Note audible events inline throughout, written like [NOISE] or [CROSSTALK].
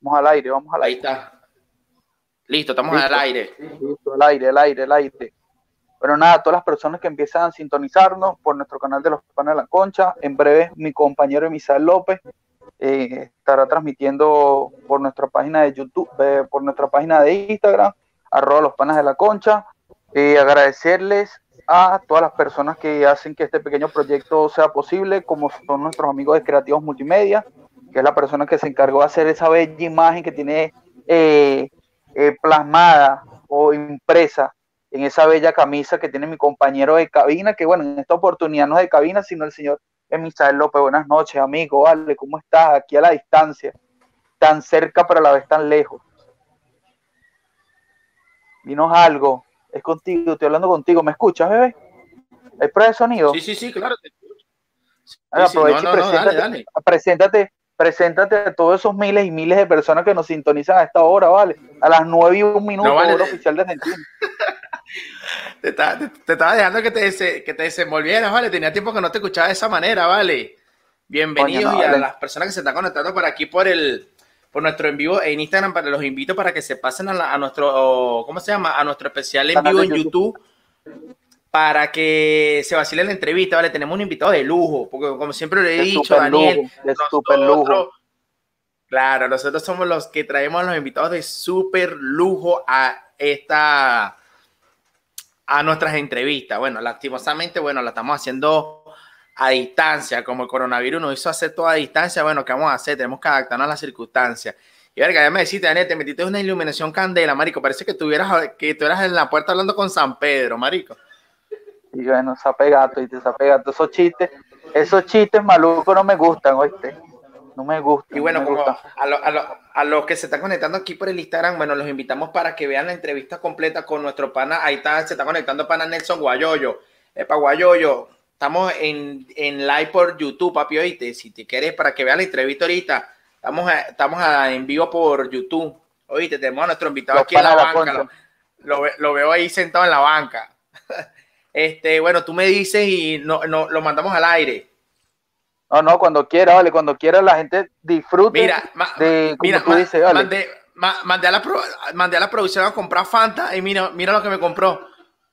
Vamos al aire, vamos al Ahí aire. está. Listo, estamos al aire. Listo, al aire, al aire, al aire. Bueno, nada, todas las personas que empiezan a sintonizarnos por nuestro canal de los panes de la concha, en breve mi compañero Misael López eh, estará transmitiendo por nuestra página de YouTube, eh, por nuestra página de Instagram, arroba los panes de la concha. Eh, agradecerles a todas las personas que hacen que este pequeño proyecto sea posible, como son nuestros amigos de Creativos Multimedia, que es la persona que se encargó de hacer esa bella imagen que tiene eh, eh, plasmada o impresa en esa bella camisa que tiene mi compañero de cabina, que bueno, en esta oportunidad no es de cabina, sino el señor Emisael López. Buenas noches, amigo, vale, ¿cómo estás? Aquí a la distancia, tan cerca pero a la vez tan lejos. Dinos algo, es contigo, estoy hablando contigo, ¿me escuchas, bebé? ¿Hay prueba de sonido? Sí, sí, sí, claro. te escucho. Sí, sí, aprovecha no, y no, no, dale, dale. preséntate, preséntate a todos esos miles y miles de personas que nos sintonizan a esta hora, ¿vale? A las nueve y un minuto, No, vale, hora oficial de Argentina. [LAUGHS] Te, estaba- te- te estaba dejando que te, que te desenvolvieras, ¿vale? Tenía tiempo que no te escuchaba de esa manera, ¿vale? Bienvenidos no, y a vale. las personas que se están conectando por aquí por el por nuestro en vivo en Instagram, para los invito para que se pasen a, la- a nuestro, ¿cómo se llama? A nuestro especial en vivo en YouTube para que se vacile la entrevista, ¿vale? Tenemos un invitado de lujo, porque como siempre le he De dicho, super Daniel, lujo, de super lujo. Claro, nosotros somos los que traemos a los invitados de super lujo a esta a nuestras entrevistas. Bueno, lastimosamente, bueno, la estamos haciendo a distancia, como el coronavirus nos hizo hacer todo a distancia, bueno, ¿qué vamos a hacer? Tenemos que adaptarnos a las circunstancias. Y verga, ya me deciste, Daniel, te metiste una iluminación candela, marico, parece que tuvieras, que tú eras en la puerta hablando con San Pedro, marico. Y bueno, sapegato, y te sapegato. Esos chistes, esos chistes malucos no me gustan, oíste. No me gustan. Y bueno, no como gustan. a, lo- a lo- a los que se están conectando aquí por el Instagram, bueno, los invitamos para que vean la entrevista completa con nuestro pana. Ahí está, se está conectando pana Nelson Guayoyo. Epa, Guayoyo, estamos en, en live por YouTube, papi, oíste. Si te quieres, para que vean la entrevista ahorita, estamos, a- estamos a- en vivo por YouTube. Oíste, tenemos a nuestro invitado Los aquí en la banca. Lo veo ahí sentado en la banca. [LAUGHS] Este, bueno, tú me dices y no, no, lo mandamos al aire. No, no, cuando quiera, vale, cuando quiera la gente disfrute Mira, de, mira, tú dices, vale. mandé, ma- mandé a la pro- mandé a la producción a comprar Fanta y mira, mira lo que me compró.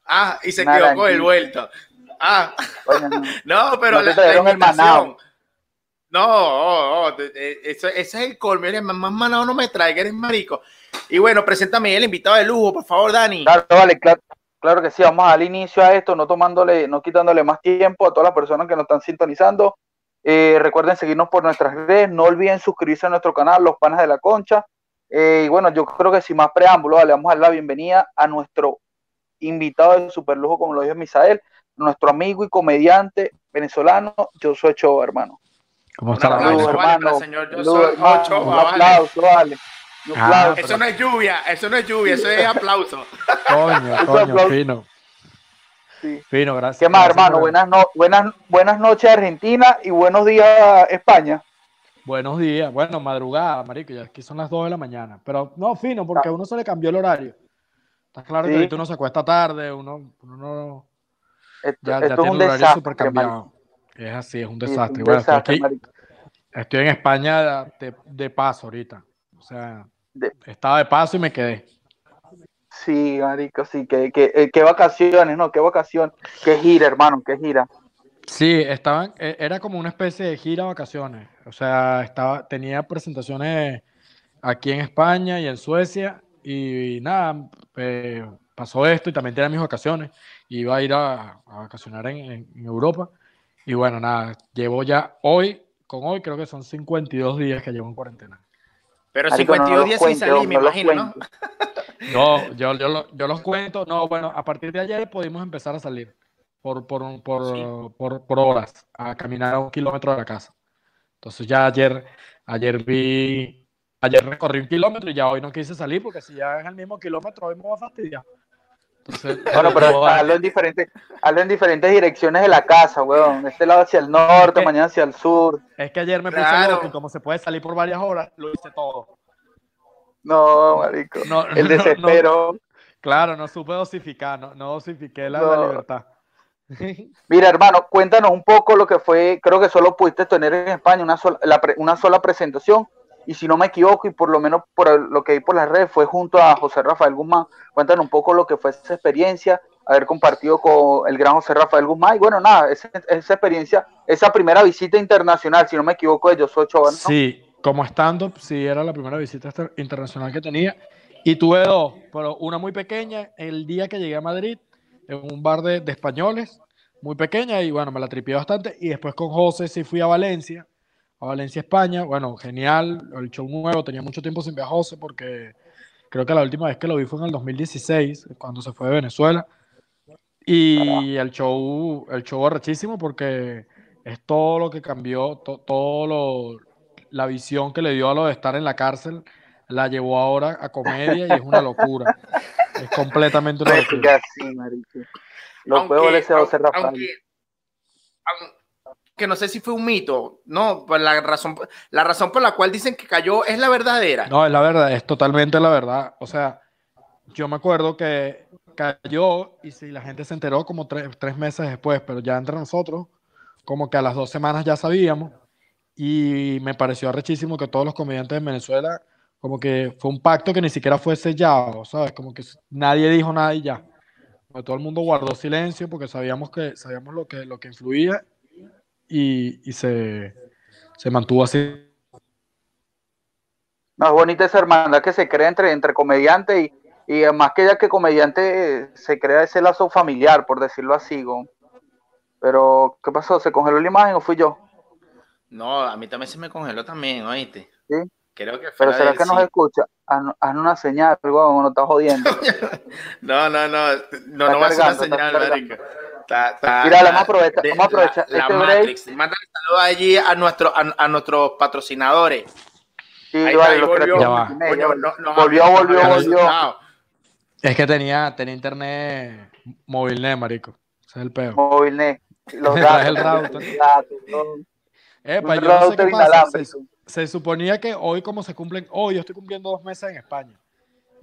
Ah, y se quedó con el vuelto. Ah, [LAUGHS] no. pero No la, la invitación. No, oh, oh, ese es el colmo. Eres más, más manado no me traiga, eres marico. Y bueno, preséntame el invitado de lujo, por favor, Dani. Claro, vale, claro, claro que sí, vamos al inicio a esto, no tomándole, no quitándole más tiempo a todas las personas que nos están sintonizando. Eh, recuerden seguirnos por nuestras redes, no olviden suscribirse a nuestro canal, Los Panas de la Concha. Eh, y bueno, yo creo que sin más preámbulo, vale, vamos a dar la bienvenida a nuestro invitado de super lujo, como lo dijo Misael, nuestro amigo y comediante venezolano, yo soy Cho, hermano. ¿Cómo Un está la aplauso, vaina? vale, hermano. el señor. Yo Saludos, soy hermano, Ochoa, un vale. aplauso, vale. Ah. Eso no es lluvia, eso no es lluvia, eso es aplauso. [LAUGHS] Coño, coño, fino. Sí. Fino, gracias. ¿Qué más, gracias hermano? Buenas, no- buenas, buenas noches, Argentina, y buenos días, España. Buenos días. Bueno, madrugada, marico, ya aquí son las 2 de la mañana. Pero no, fino, porque a uno se le cambió el horario. Está claro Sí. que ahorita uno se acuesta tarde, uno, uno no- Esto, ya, es tiene un horario desastre. súper cambiado. Es así, es un desastre. Un bueno, estoy desastre, aquí, estoy en España de, de paso ahorita. O sea, De- estaba de paso y me quedé. Sí, marico, sí, que, que, eh, qué vacaciones, ¿no? Qué vacaciones. Qué gira, hermano, qué gira. Sí, estaban, e- era como una especie de gira vacaciones. O sea, estaba, tenía presentaciones aquí en España y en Suecia. Y, nada, eh, pasó esto y también tenía mis vacaciones. Iba a ir a, a vacacionar en, en- en Europa. Y bueno, nada, llevo ya hoy, con hoy creo que son 52 días que llevo en cuarentena. Pero Marico, no 52 los días sin salir, me no imagino, ¿no? [LAUGHS] No, yo, yo, lo- yo los cuento. No, bueno, a partir de ayer pudimos empezar a salir por, por, un- por, Sí. por, por horas, a caminar a un kilómetro de la casa. Entonces ya ayer, ayer vi, ayer recorrí un kilómetro y ya hoy no quise salir porque si ya es el mismo kilómetro, hoy me va a fastidiar. Entonces, [LAUGHS] Bueno, pero hazlo en diferentes, hazlo en diferentes direcciones de la casa, weón. De este lado hacia el norte, que- mañana hacia el sur. es que ayer me puse Claro. loco y como se puede salir por varias horas, lo hice todo. No, marico. No, El desespero. no, claro, no supe dosificar, no, no dosifiqué la, No. la libertad. [LAUGHS] Mira, hermano, cuéntanos un poco lo que fue, creo que solo pudiste tener en España una sola, la pre- una sola presentación y si no me equivoco, y por lo menos por lo que vi por las redes, fue junto a José Rafael Guzmán. Cuéntanos un poco lo que fue esa experiencia, haber compartido con el gran José Rafael Guzmán. Y bueno, nada, esa, esa experiencia, esa primera visita internacional, si no me equivoco, de Josué Ochoa. ¿no? Sí, como stand-up, sí, era la primera visita internacional que tenía. Y tuve dos, pero una muy pequeña el día que llegué a Madrid, en un bar de, de españoles, muy pequeña, y bueno, me la tripié bastante. Y después con José sí fui a Valencia, a Valencia, España. Bueno, genial, el show nuevo, tenía mucho tiempo sin ver a José porque creo que la última vez que lo vi fue en el 2016, cuando se fue de Venezuela. Y el show, el show arrechísimo porque es todo lo que cambió, to, todo lo, la visión que le dio a lo de estar en la cárcel, la llevó ahora a comedia y es una locura. es completamente una locura. Sí, marico. Lo puedo ese José Rafael. Aunque, que no sé si fue un mito, no, pues la razón, la razón por la cual dicen que cayó es la verdadera. No, es la verdad, es totalmente la verdad. O sea, yo me acuerdo que cayó y si la gente se enteró como tres, tres meses después, pero ya entre nosotros, como que a las dos semanas ya sabíamos y me pareció arrechísimo que todos los comediantes de Venezuela, como que fue un pacto que ni siquiera fue sellado, ¿sabes? Como que nadie dijo nada y ya. todo el mundo guardó silencio porque sabíamos que sabíamos lo que lo que influía y, y se, se mantuvo así. No, es bonita esa hermandad que se crea entre, entre comediante y, y más que ya que comediante se crea ese lazo familiar, por decirlo así. Pero, ¿qué pasó? ¿Se congeló la imagen o fui yo? No, a mí también se me congeló también, ¿oíste? Sí. Creo que Pero será que nos escucha. Haz, una señal, algo, no estás jodiendo. [LAUGHS] no, no, no. No, no va a ser una señal, marica. Mira, vamos a aprovechar. Vamos a aprovechar la, este Matrix. Mándale saludos allí a, nuestro, a, a nuestros patrocinadores. Sí, ahí, vale, ahí volvió, volvió, volvió, volvió, volvió. Es que tenía, tenía internet móvil, marico. Ese es el peor. Móvil, [LAUGHS] Los datos. el router. Epa, yo no sé qué pasa. Se, se, suponía que hoy, como se cumplen, hoy yo estoy cumpliendo dos meses en España.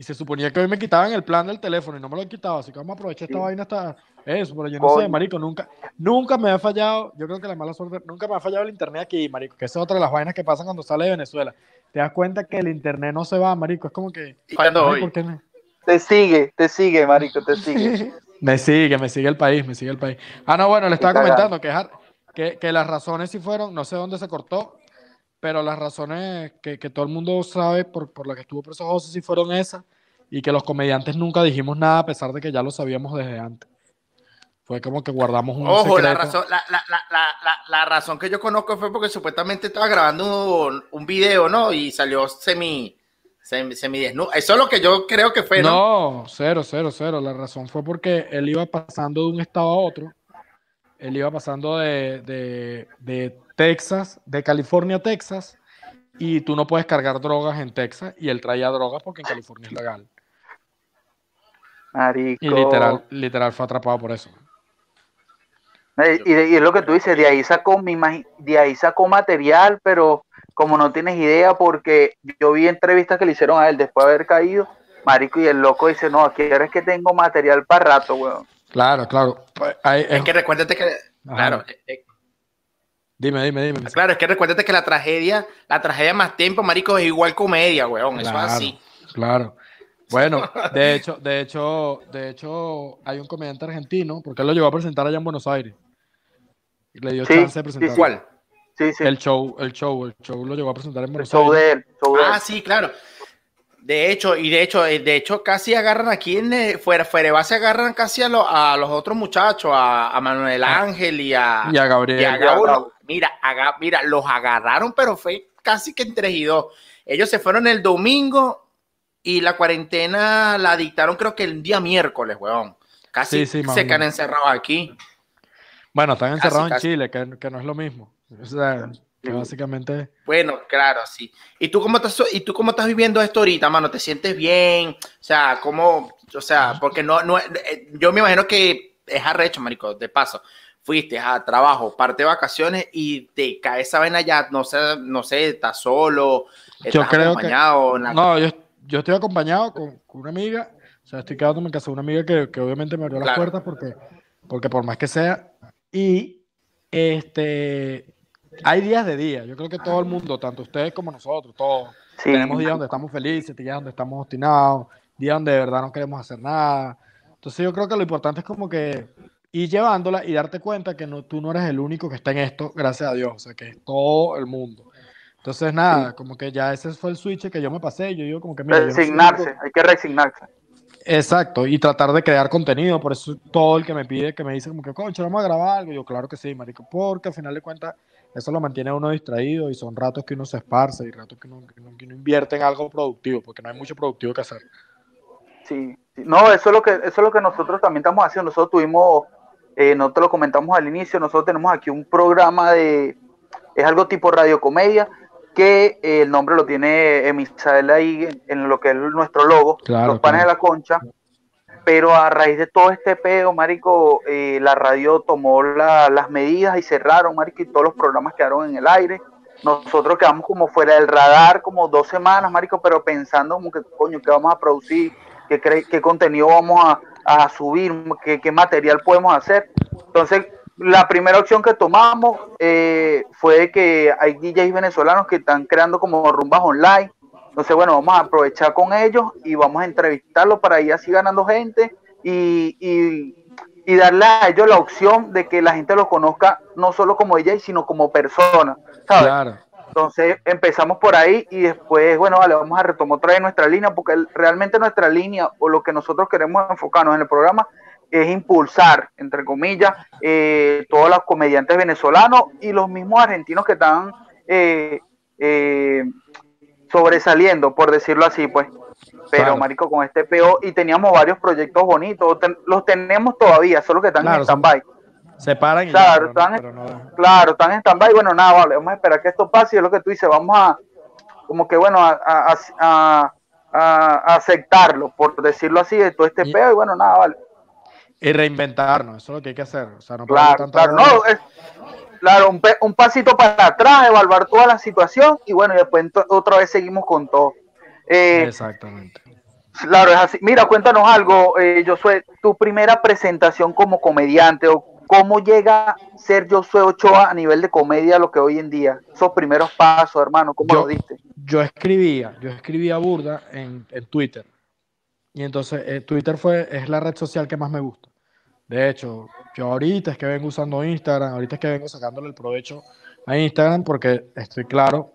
Y se suponía que hoy me quitaban el plan del teléfono y no me lo han quitado. Así que vamos a aprovechar esta vaina hasta eso. Pero yo no sé, marico, nunca, nunca me ha fallado. Yo creo que la mala suerte, nunca me ha fallado el internet aquí, marico. Que esa es otra de las vainas que pasan cuando sale de Venezuela. Te das cuenta que el internet no se va, marico. Es como que. ¿Cuándo hoy? ¿por qué no? Te sigue, te sigue, marico, te [LAUGHS] sigue. me sigue, me sigue el país, me sigue el país. Ah, no, bueno, le estaba comentando que, que, que las razones sí fueron, no sé dónde se cortó, pero las razones que, que todo el mundo sabe por, por las que estuvo preso José sí fueron esas y que los comediantes nunca dijimos nada a pesar de que ya lo sabíamos desde antes. Fue como que guardamos un Ojo, secreto. La, razón, la, la, la, razón que yo conozco fue porque supuestamente estaba grabando un, un video, ¿no? Y salió semi, semi, semi desnudo. Eso es lo que yo creo que fue, ¿no? No, cero, cero, cero. La razón fue porque él iba pasando de un estado a otro. Él iba pasando de, de, de Texas, de California a Texas, y tú no puedes cargar drogas en Texas, y él traía drogas porque en California es legal. Marico. Y literal, literal fue atrapado por eso. Y, y, es lo que tú dices, de ahí sacó mi de ahí sacó material, pero como no tienes idea, porque yo vi entrevistas que le hicieron a él después de haber caído, marico, y el loco dice, no, aquí es que tengo material para rato, weón. Claro, claro. Pues, es, que recuérdate que, claro, eh, eh, Dime, dime, dime. Claro, es que recuérdate que la tragedia, la tragedia más tiempo, marico, es igual comedia, weón. Eso es así. Claro. Bueno, [LAUGHS] de hecho, de hecho, de hecho, hay un comediante argentino, porque él lo llevó a presentar allá en Buenos Aires. Y le dio chance de presentar. ¿Cuál? Sí, sí. El show, el show, el show lo llevó a presentar en Buenos el show Aires. De él, show de él. Ah, sí, claro. De hecho, y de hecho, de hecho, casi agarran aquí en fuera, fuera base agarran casi a, lo, a los otros muchachos, a, a, Manuel Ángel y a, y a Gabriel. Y a Gabo, mira, mira, los agarraron, pero fue casi que entre y dos. Ellos se fueron el domingo y la cuarentena la dictaron creo que el día miércoles, weón. Casi Sí, sí, más se quedan encerrados aquí. Bueno, están Casi, encerrados en casi. Chile, que, que no es lo mismo. O sea, que básicamente. Bueno, claro, sí. ¿Y tú cómo estás, y tú cómo estás viviendo esto ahorita, mano? ¿Te sientes bien? O sea, ¿cómo? O sea, porque no, no, eh, yo me imagino que es arrecho, marico, de paso. Fuiste a trabajo, parte de vacaciones y te cae esa vaina ya, no sé, no sé, estás solo, estás Yo creo que- acompañado. la- No, yo, yo estoy acompañado con, con una amiga. O sea, estoy quedándome en casa de una amiga que, que obviamente me abrió las Claro. puertas porque, porque por más que sea. Y este hay días de día. Yo creo que todo el mundo, tanto ustedes como nosotros, todos, tenemos días donde estamos felices, días donde estamos obstinados, días donde de verdad no queremos hacer nada. Entonces yo creo que lo importante es como que ir llevándola y darte cuenta que no, tú no eres el único que está en esto, gracias a Dios, o sea, que es todo el mundo. Entonces, nada, como que ya ese fue el switch que yo me pasé. Yo digo, como que. resignarse, hay que resignarse. Exacto, y tratar de crear contenido. Por eso todo el que me pide, que me dice, como que, concha, vamos a grabar algo. Yo, claro que sí, marico, porque al final de cuentas, eso lo mantiene a uno distraído y son ratos que uno se esparce y ratos que uno, que uno, invierte en algo productivo, porque no hay mucho productivo que hacer. Sí, no, eso es lo que, eso es lo que nosotros también estamos haciendo. Nosotros tuvimos, eh, no te lo comentamos al inicio, nosotros tenemos aquí un programa de, es algo tipo radiocomedia, que eh, el nombre lo tiene Misael ahí en, lo que es nuestro logo, los panes de la concha. Pero a raíz de todo este peo, Marico, eh, la radio tomó las medidas y cerraron, Marico, y todos los programas quedaron en el aire. Nosotros quedamos como fuera del radar como dos semanas, Marico, pero pensando como que, coño, qué vamos a producir, qué, contenido vamos a, a subir, qué, qué material podemos hacer. Entonces, la primera opción que tomamos eh, fue que hay DJs venezolanos que están creando como rumbas online. Entonces, bueno, vamos a aprovechar con ellos y vamos a entrevistarlos para ir así ganando gente y, y, darle a ellos la opción de que la gente los conozca no solo como DJ, sino como persona. ¿sabes? Entonces empezamos por ahí y después, bueno, vale, vamos a retomar otra vez nuestra línea, porque realmente nuestra línea o lo que nosotros queremos enfocarnos en el programa es impulsar, entre comillas, eh, todos los comediantes venezolanos y los mismos argentinos que están eh, eh, sobresaliendo, por decirlo así, pues. Pero, marico, con este PO, y teníamos varios proyectos bonitos, los tenemos todavía, solo que están en stand-by. Se paran y claro, están, claro, están en stand-by. Bueno, nada, vale, vamos a esperar que esto pase, y es lo que tú dices, vamos a, como que, bueno, a, a, aceptarlo, por decirlo así, de todo este peo, y bueno, nada, vale y reinventarnos, eso es lo que hay que hacer. O sea, no claro, claro, no, claro un, un, pasito para atrás, evaluar toda la situación y bueno, y después otra vez seguimos con todo. Eh, Exactamente. Claro, es así. Mira, cuéntanos algo, eh, Josué, tu primera presentación como comediante o cómo llega a ser Josué Ochoa a nivel de comedia lo que hoy en día, esos primeros pasos, hermano, ¿cómo lo diste? Yo escribía, yo escribía burda en, en Twitter. Y entonces eh, Twitter fue, es la red social que más me gusta. De hecho, yo ahorita es que vengo usando Instagram, ahorita es que vengo sacándole el provecho a Instagram porque estoy claro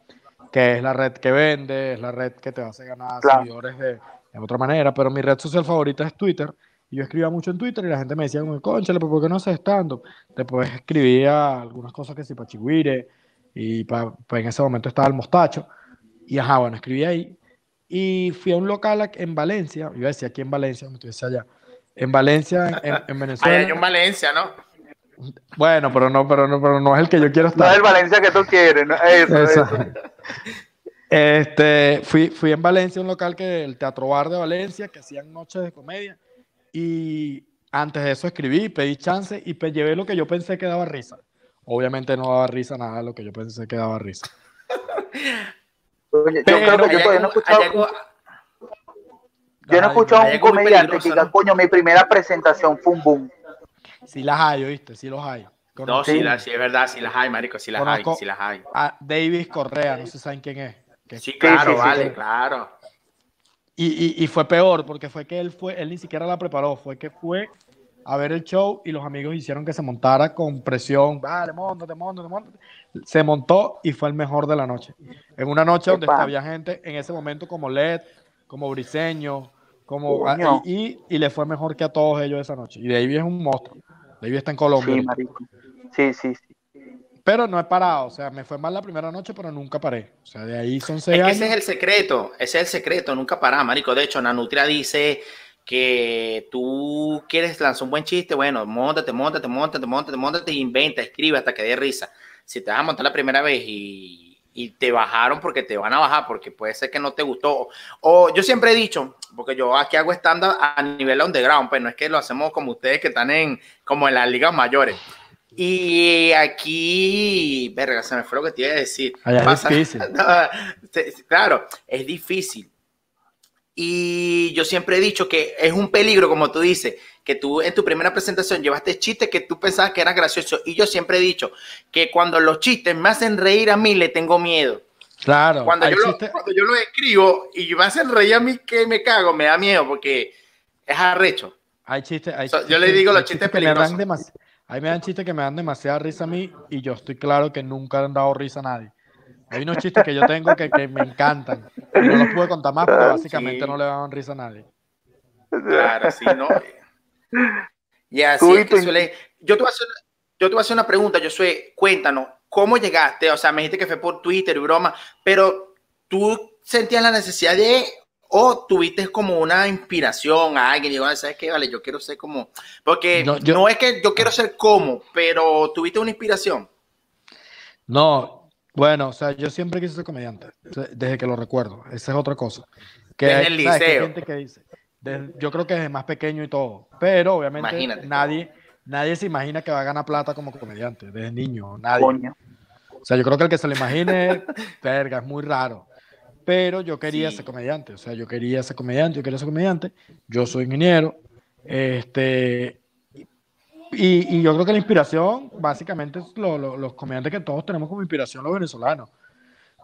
que es la red que vende, es la red que te hace ganar seguidores de, otra manera, pero mi red social favorita es Twitter. Y yo escribía mucho en Twitter y la gente me decía, conchale, ¿por qué no haces estando? Después escribía algunas cosas que sí para Chigüire y pa, en ese momento estaba el mostacho. Y ajá, bueno, escribí ahí. Y fui a un local en Valencia, iba a decir aquí en Valencia, me estuviese allá, en Valencia, en, [LAUGHS] Venezuela. Hay en Valencia, ¿no? Bueno, pero no, pero no, pero no es el que yo quiero estar. No es el Valencia que tú quieres, ¿no? Eso, eso. Este, fui, fui en Valencia, un local que el Teatro Bar de Valencia, que hacían noches de comedia. Y antes de eso escribí, pedí chance y llevé lo que yo pensé que daba risa. Obviamente no daba risa nada de lo que yo pensé que daba risa. yo creo que yo todavía no he escuchado. Yo no he escuchado a un comediante que diga, coño, mi primera presentación fue un boom. Sí las hay, ¿oíste? Sí los hay. no, sí, sí, es verdad, sí las hay, marico, sí las hay, sí las hay. A Davis Correa, no sé saben quién es. sí, claro, vale, claro. Y, y, fue peor, porque fue que él fue, él ni siquiera la preparó, fue que fue a ver el show y los amigos hicieron que se montara con presión, vale, montate, montate, montate. Se montó y fue el mejor de la noche. En una noche donde había gente en ese momento como Led, como Briseño, como, y, y, le fue mejor que a todos ellos esa noche. Y David es un monstruo. David está en Colombia. Sí, sí, sí, Pero no he parado. O sea, me fue mal la primera noche, pero nunca paré. O sea, de ahí son seis Ese es el secreto. Ese es el secreto. Nunca parar, marico. De hecho, Nanutria dice que tú quieres lanzar un buen chiste. Bueno, montate, montate, montate, montate, montate, inventa, escribe hasta que dé risa. Si te vas a montar la primera vez y y te bajaron porque te van a bajar, porque puede ser que no te gustó. O yo siempre he dicho, porque yo aquí hago estándar a nivel underground, pues no es que lo hacemos como ustedes que están en como en las ligas mayores. Y aquí, verga, se me fue lo que te iba a decir. es difícil. [LAUGHS] claro, es difícil. Y yo siempre he dicho que es un peligro, como tú dices, que tú en tu primera presentación llevaste chistes que tú pensabas que eran graciosos. Y yo siempre he dicho que cuando los chistes me hacen reír a mí, le tengo miedo. Claro. Cuando, yo lo, cuando yo lo escribo y me hacen reír a mí que me cago, me da miedo porque es arrecho. Hay chistes. Hay yo le digo los chistes, peligrosos. Dan Ahí me dan chistes que me dan demasiada risa a mí y yo estoy claro que nunca han dado risa a nadie. Hay unos chistes que yo tengo que, que me encantan. No los puedo contar más porque básicamente no le dan risa a nadie. Claro, sí, ¿no? Y así es que suele... Yo te, voy a hacer, yo te voy a hacer una pregunta, yo soy, cuéntanos, ¿cómo llegaste? O sea, me dijiste que fue por Twitter y broma, pero tú sentías la necesidad de o tuviste como una inspiración a alguien y digo, ¿sabes qué? Vale, yo quiero ser como, porque no, no, es que yo quiero ser como, pero tuviste una inspiración. No, bueno, o sea, yo siempre quise ser comediante, desde que lo recuerdo, esa es otra cosa. Que desde el liceo. gente que dice, yo creo que desde más pequeño y todo, pero obviamente nadie, nadie se imagina que va a ganar plata como comediante, desde niño, nadie. O sea, yo creo que el que se lo imagine, [LAUGHS] verga, es muy raro pero yo quería ser comediante, o sea, yo quería ser comediante, yo quería ser comediante, yo soy ingeniero, este, y, y yo creo que la inspiración, básicamente, es los comediantes que todos tenemos como inspiración los venezolanos.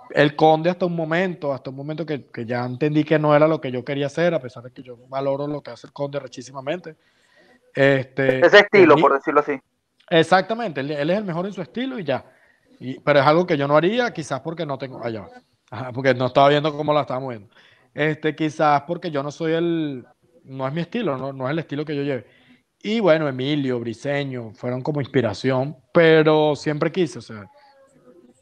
El Conde hasta un momento, hasta un momento que, que, ya entendí que no era lo que yo quería hacer, a pesar de que yo valoro lo que hace el Conde rechísimamente. Este, Ese estilo, por decirlo así. Exactamente, él, es el mejor en su estilo y ya. Y, pero es algo que yo no haría, quizás porque no tengo... Allá. porque no estaba viendo cómo la estaba moviendo. Este, quizás porque yo no soy el, no es mi estilo, no, no es el estilo que yo lleve. Y bueno, Emilio, Briseño, fueron como inspiración, pero siempre quise, o sea,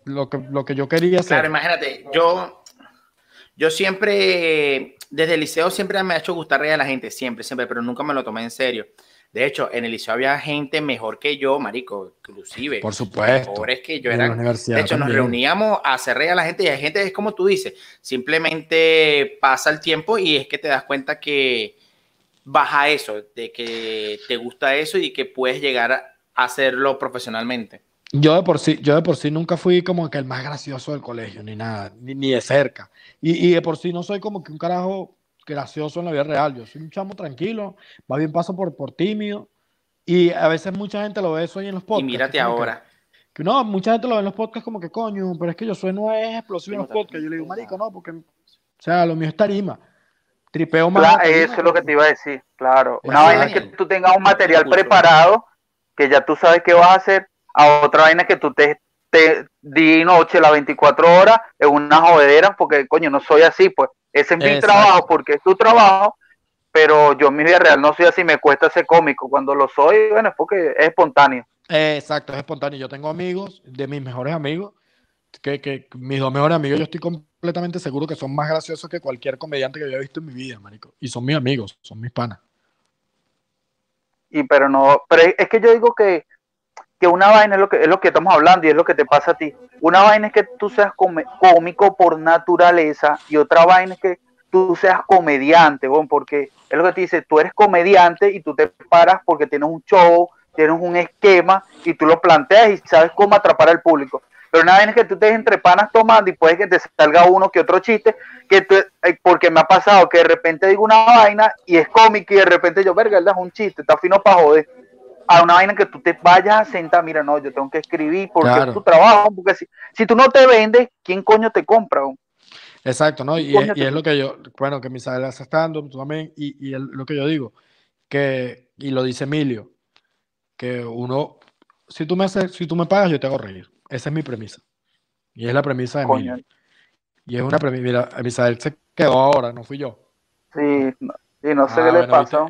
lo que, lo que yo quería hacer. Claro, imagínate, yo, yo siempre, desde el liceo siempre me ha hecho gustar reír a la gente, siempre, siempre, pero nunca me lo tomé en serio. De hecho, en el liceo había gente mejor que yo, marico, inclusive. Por supuesto. Mejores que yo. Eran, de hecho, nos reuníamos a hacer reír a la gente y hay gente, es como tú dices, simplemente pasa el tiempo y es que te das cuenta que baja eso, de que te gusta eso y que puedes llegar a hacerlo profesionalmente. Yo de por sí, yo de por sí nunca fui como que el más gracioso del colegio, ni nada, ni, de cerca. Y, y de por sí no soy como que un carajo gracioso en la vida real. Yo soy un chamo tranquilo, más bien paso por, por tímido. Y a veces mucha gente lo ve eso ahí en los podcasts. Y mírate ahora. Que, no, mucha gente lo ve en los podcasts como que coño, pero es que yo soy no es explosivo en los podcasts. Yo le digo, marico, no, porque, o sea, lo mío es tarima. Tripeo más. eso es lo que te iba a decir, claro. Una vaina es que tú tengas un material preparado, que ya tú sabes qué vas a hacer. A otra vaina es que tú te, te di noche las 24 horas en una jodedera, porque coño, no soy así, pues. Ese es mi trabajo porque es tu trabajo, pero yo en mi vida real no soy así, me cuesta ser cómico. Cuando lo soy, bueno, es porque es espontáneo. exacto, es espontáneo. Yo tengo amigos, de mis mejores amigos, que, que mis dos mejores amigos, yo estoy completamente seguro que son más graciosos que cualquier comediante que yo haya visto en mi vida, marico. Y son mis amigos, son mis panas. Y pero no, pero es que yo digo que que una vaina es lo que, es lo que estamos hablando y es lo que te pasa a ti. Una vaina es que tú seas cómico por naturaleza y otra vaina es que tú seas comediante, porque es lo que te dice, tú eres comediante y tú te paras porque tienes un show, tienes un esquema y tú lo planteas y sabes cómo atrapar al público. Pero una vaina es que tú te entre panas tomando y puede que te salga uno que otro chiste, que eh, porque me ha pasado que de repente digo una vaina y es cómico y de repente yo, verga, es un chiste, está fino para joder a una vaina que tú te vayas a sentar, mira, no, yo tengo que escribir porque es tu trabajo, porque si, si tú no te vendes, ¿quién coño te compra? Exacto, ¿no? Y, es, lo que yo, bueno, que Misael está dando también, y, y lo que yo digo, que, y lo dice Emilio, que uno, si tú me haces, si tú me pagas, yo te hago reír. Esa es mi premisa. Y es la premisa de Emilio. Y es una premisa, mira, Misael se quedó ahora, no fui yo. Sí, y no sé ah, qué le pasó.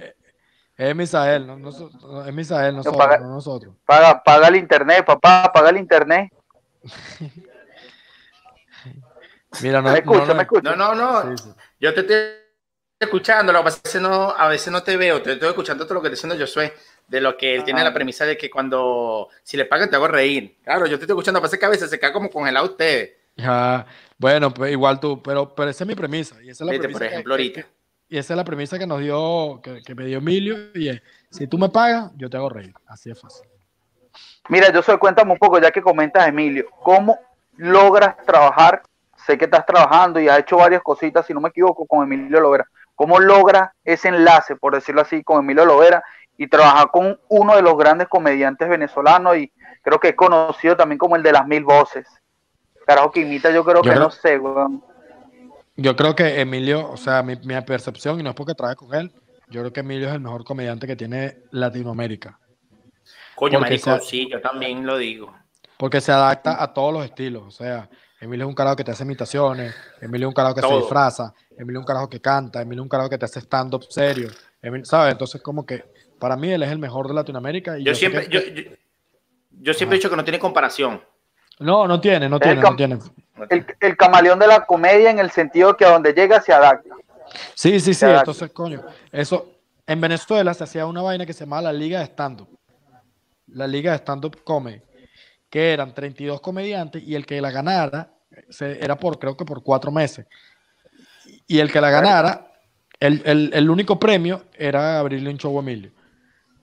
Es Misael, no, no, es Misael, nosotros, paga, no nosotros. Paga, paga el internet, papá, paga el internet. [LAUGHS] Mira, no, me escucha, me escucha. No, no, no. Yo te estoy escuchando, lo que pasa es que no, a veces no te veo, te estoy escuchando todo lo que te diciendo Josué, de lo que él tiene la premisa de que cuando, si le pagan te hago reír. Claro, yo te estoy escuchando, pasa que a veces se cae como congelado usted. Ya, bueno, pues igual tú, pero, pero esa es mi premisa. Y esa es la premisa por ejemplo, ahorita. Y esa es la premisa que nos dio, que, me dio Emilio, y es, si tú me pagas, yo te hago reír. Así es fácil. Mira, yo soy, cuéntame un poco, ya que comentas, Emilio, ¿cómo logras trabajar? Sé que estás trabajando y has hecho varias cositas, si no me equivoco, con Emilio Lovera. cómo logra ese enlace, por decirlo así, con Emilio Lovera y trabajar con uno de los grandes comediantes venezolanos y creo que es conocido también como el de las mil voces. Carajo que imita, yo creo que no sé, weón. Yo creo que Emilio, o sea, mi, mi, percepción, y no es porque trabaje con él, yo creo que Emilio es el mejor comediante que tiene Latinoamérica. Coño, marico, sí, yo también lo digo. Porque se adapta a todos los estilos, o sea, Emilio es un carajo que te hace imitaciones, Emilio es un carajo que se disfraza, Emilio es un carajo que canta, Emilio es un carajo que te hace stand-up serio, ¿sabes? Entonces, como que para mí él es el mejor de Latinoamérica. Y yo, siempre, yo, yo, siempre he dicho que no tiene comparación. No, no tiene, no tiene, no tiene. El, el, camaleón de la comedia en el sentido que a donde llega se adapta. Sí, sí, sí, entonces, coño, eso, en Venezuela se hacía una vaina que se llamaba la Liga de Stand-Up. La Liga de Stand-Up Comedy que eran 32 comediantes y el que la ganara se, era por, creo que por cuatro meses. Y el que la ganara, el, el, el único premio era abrirle un show a Emilio.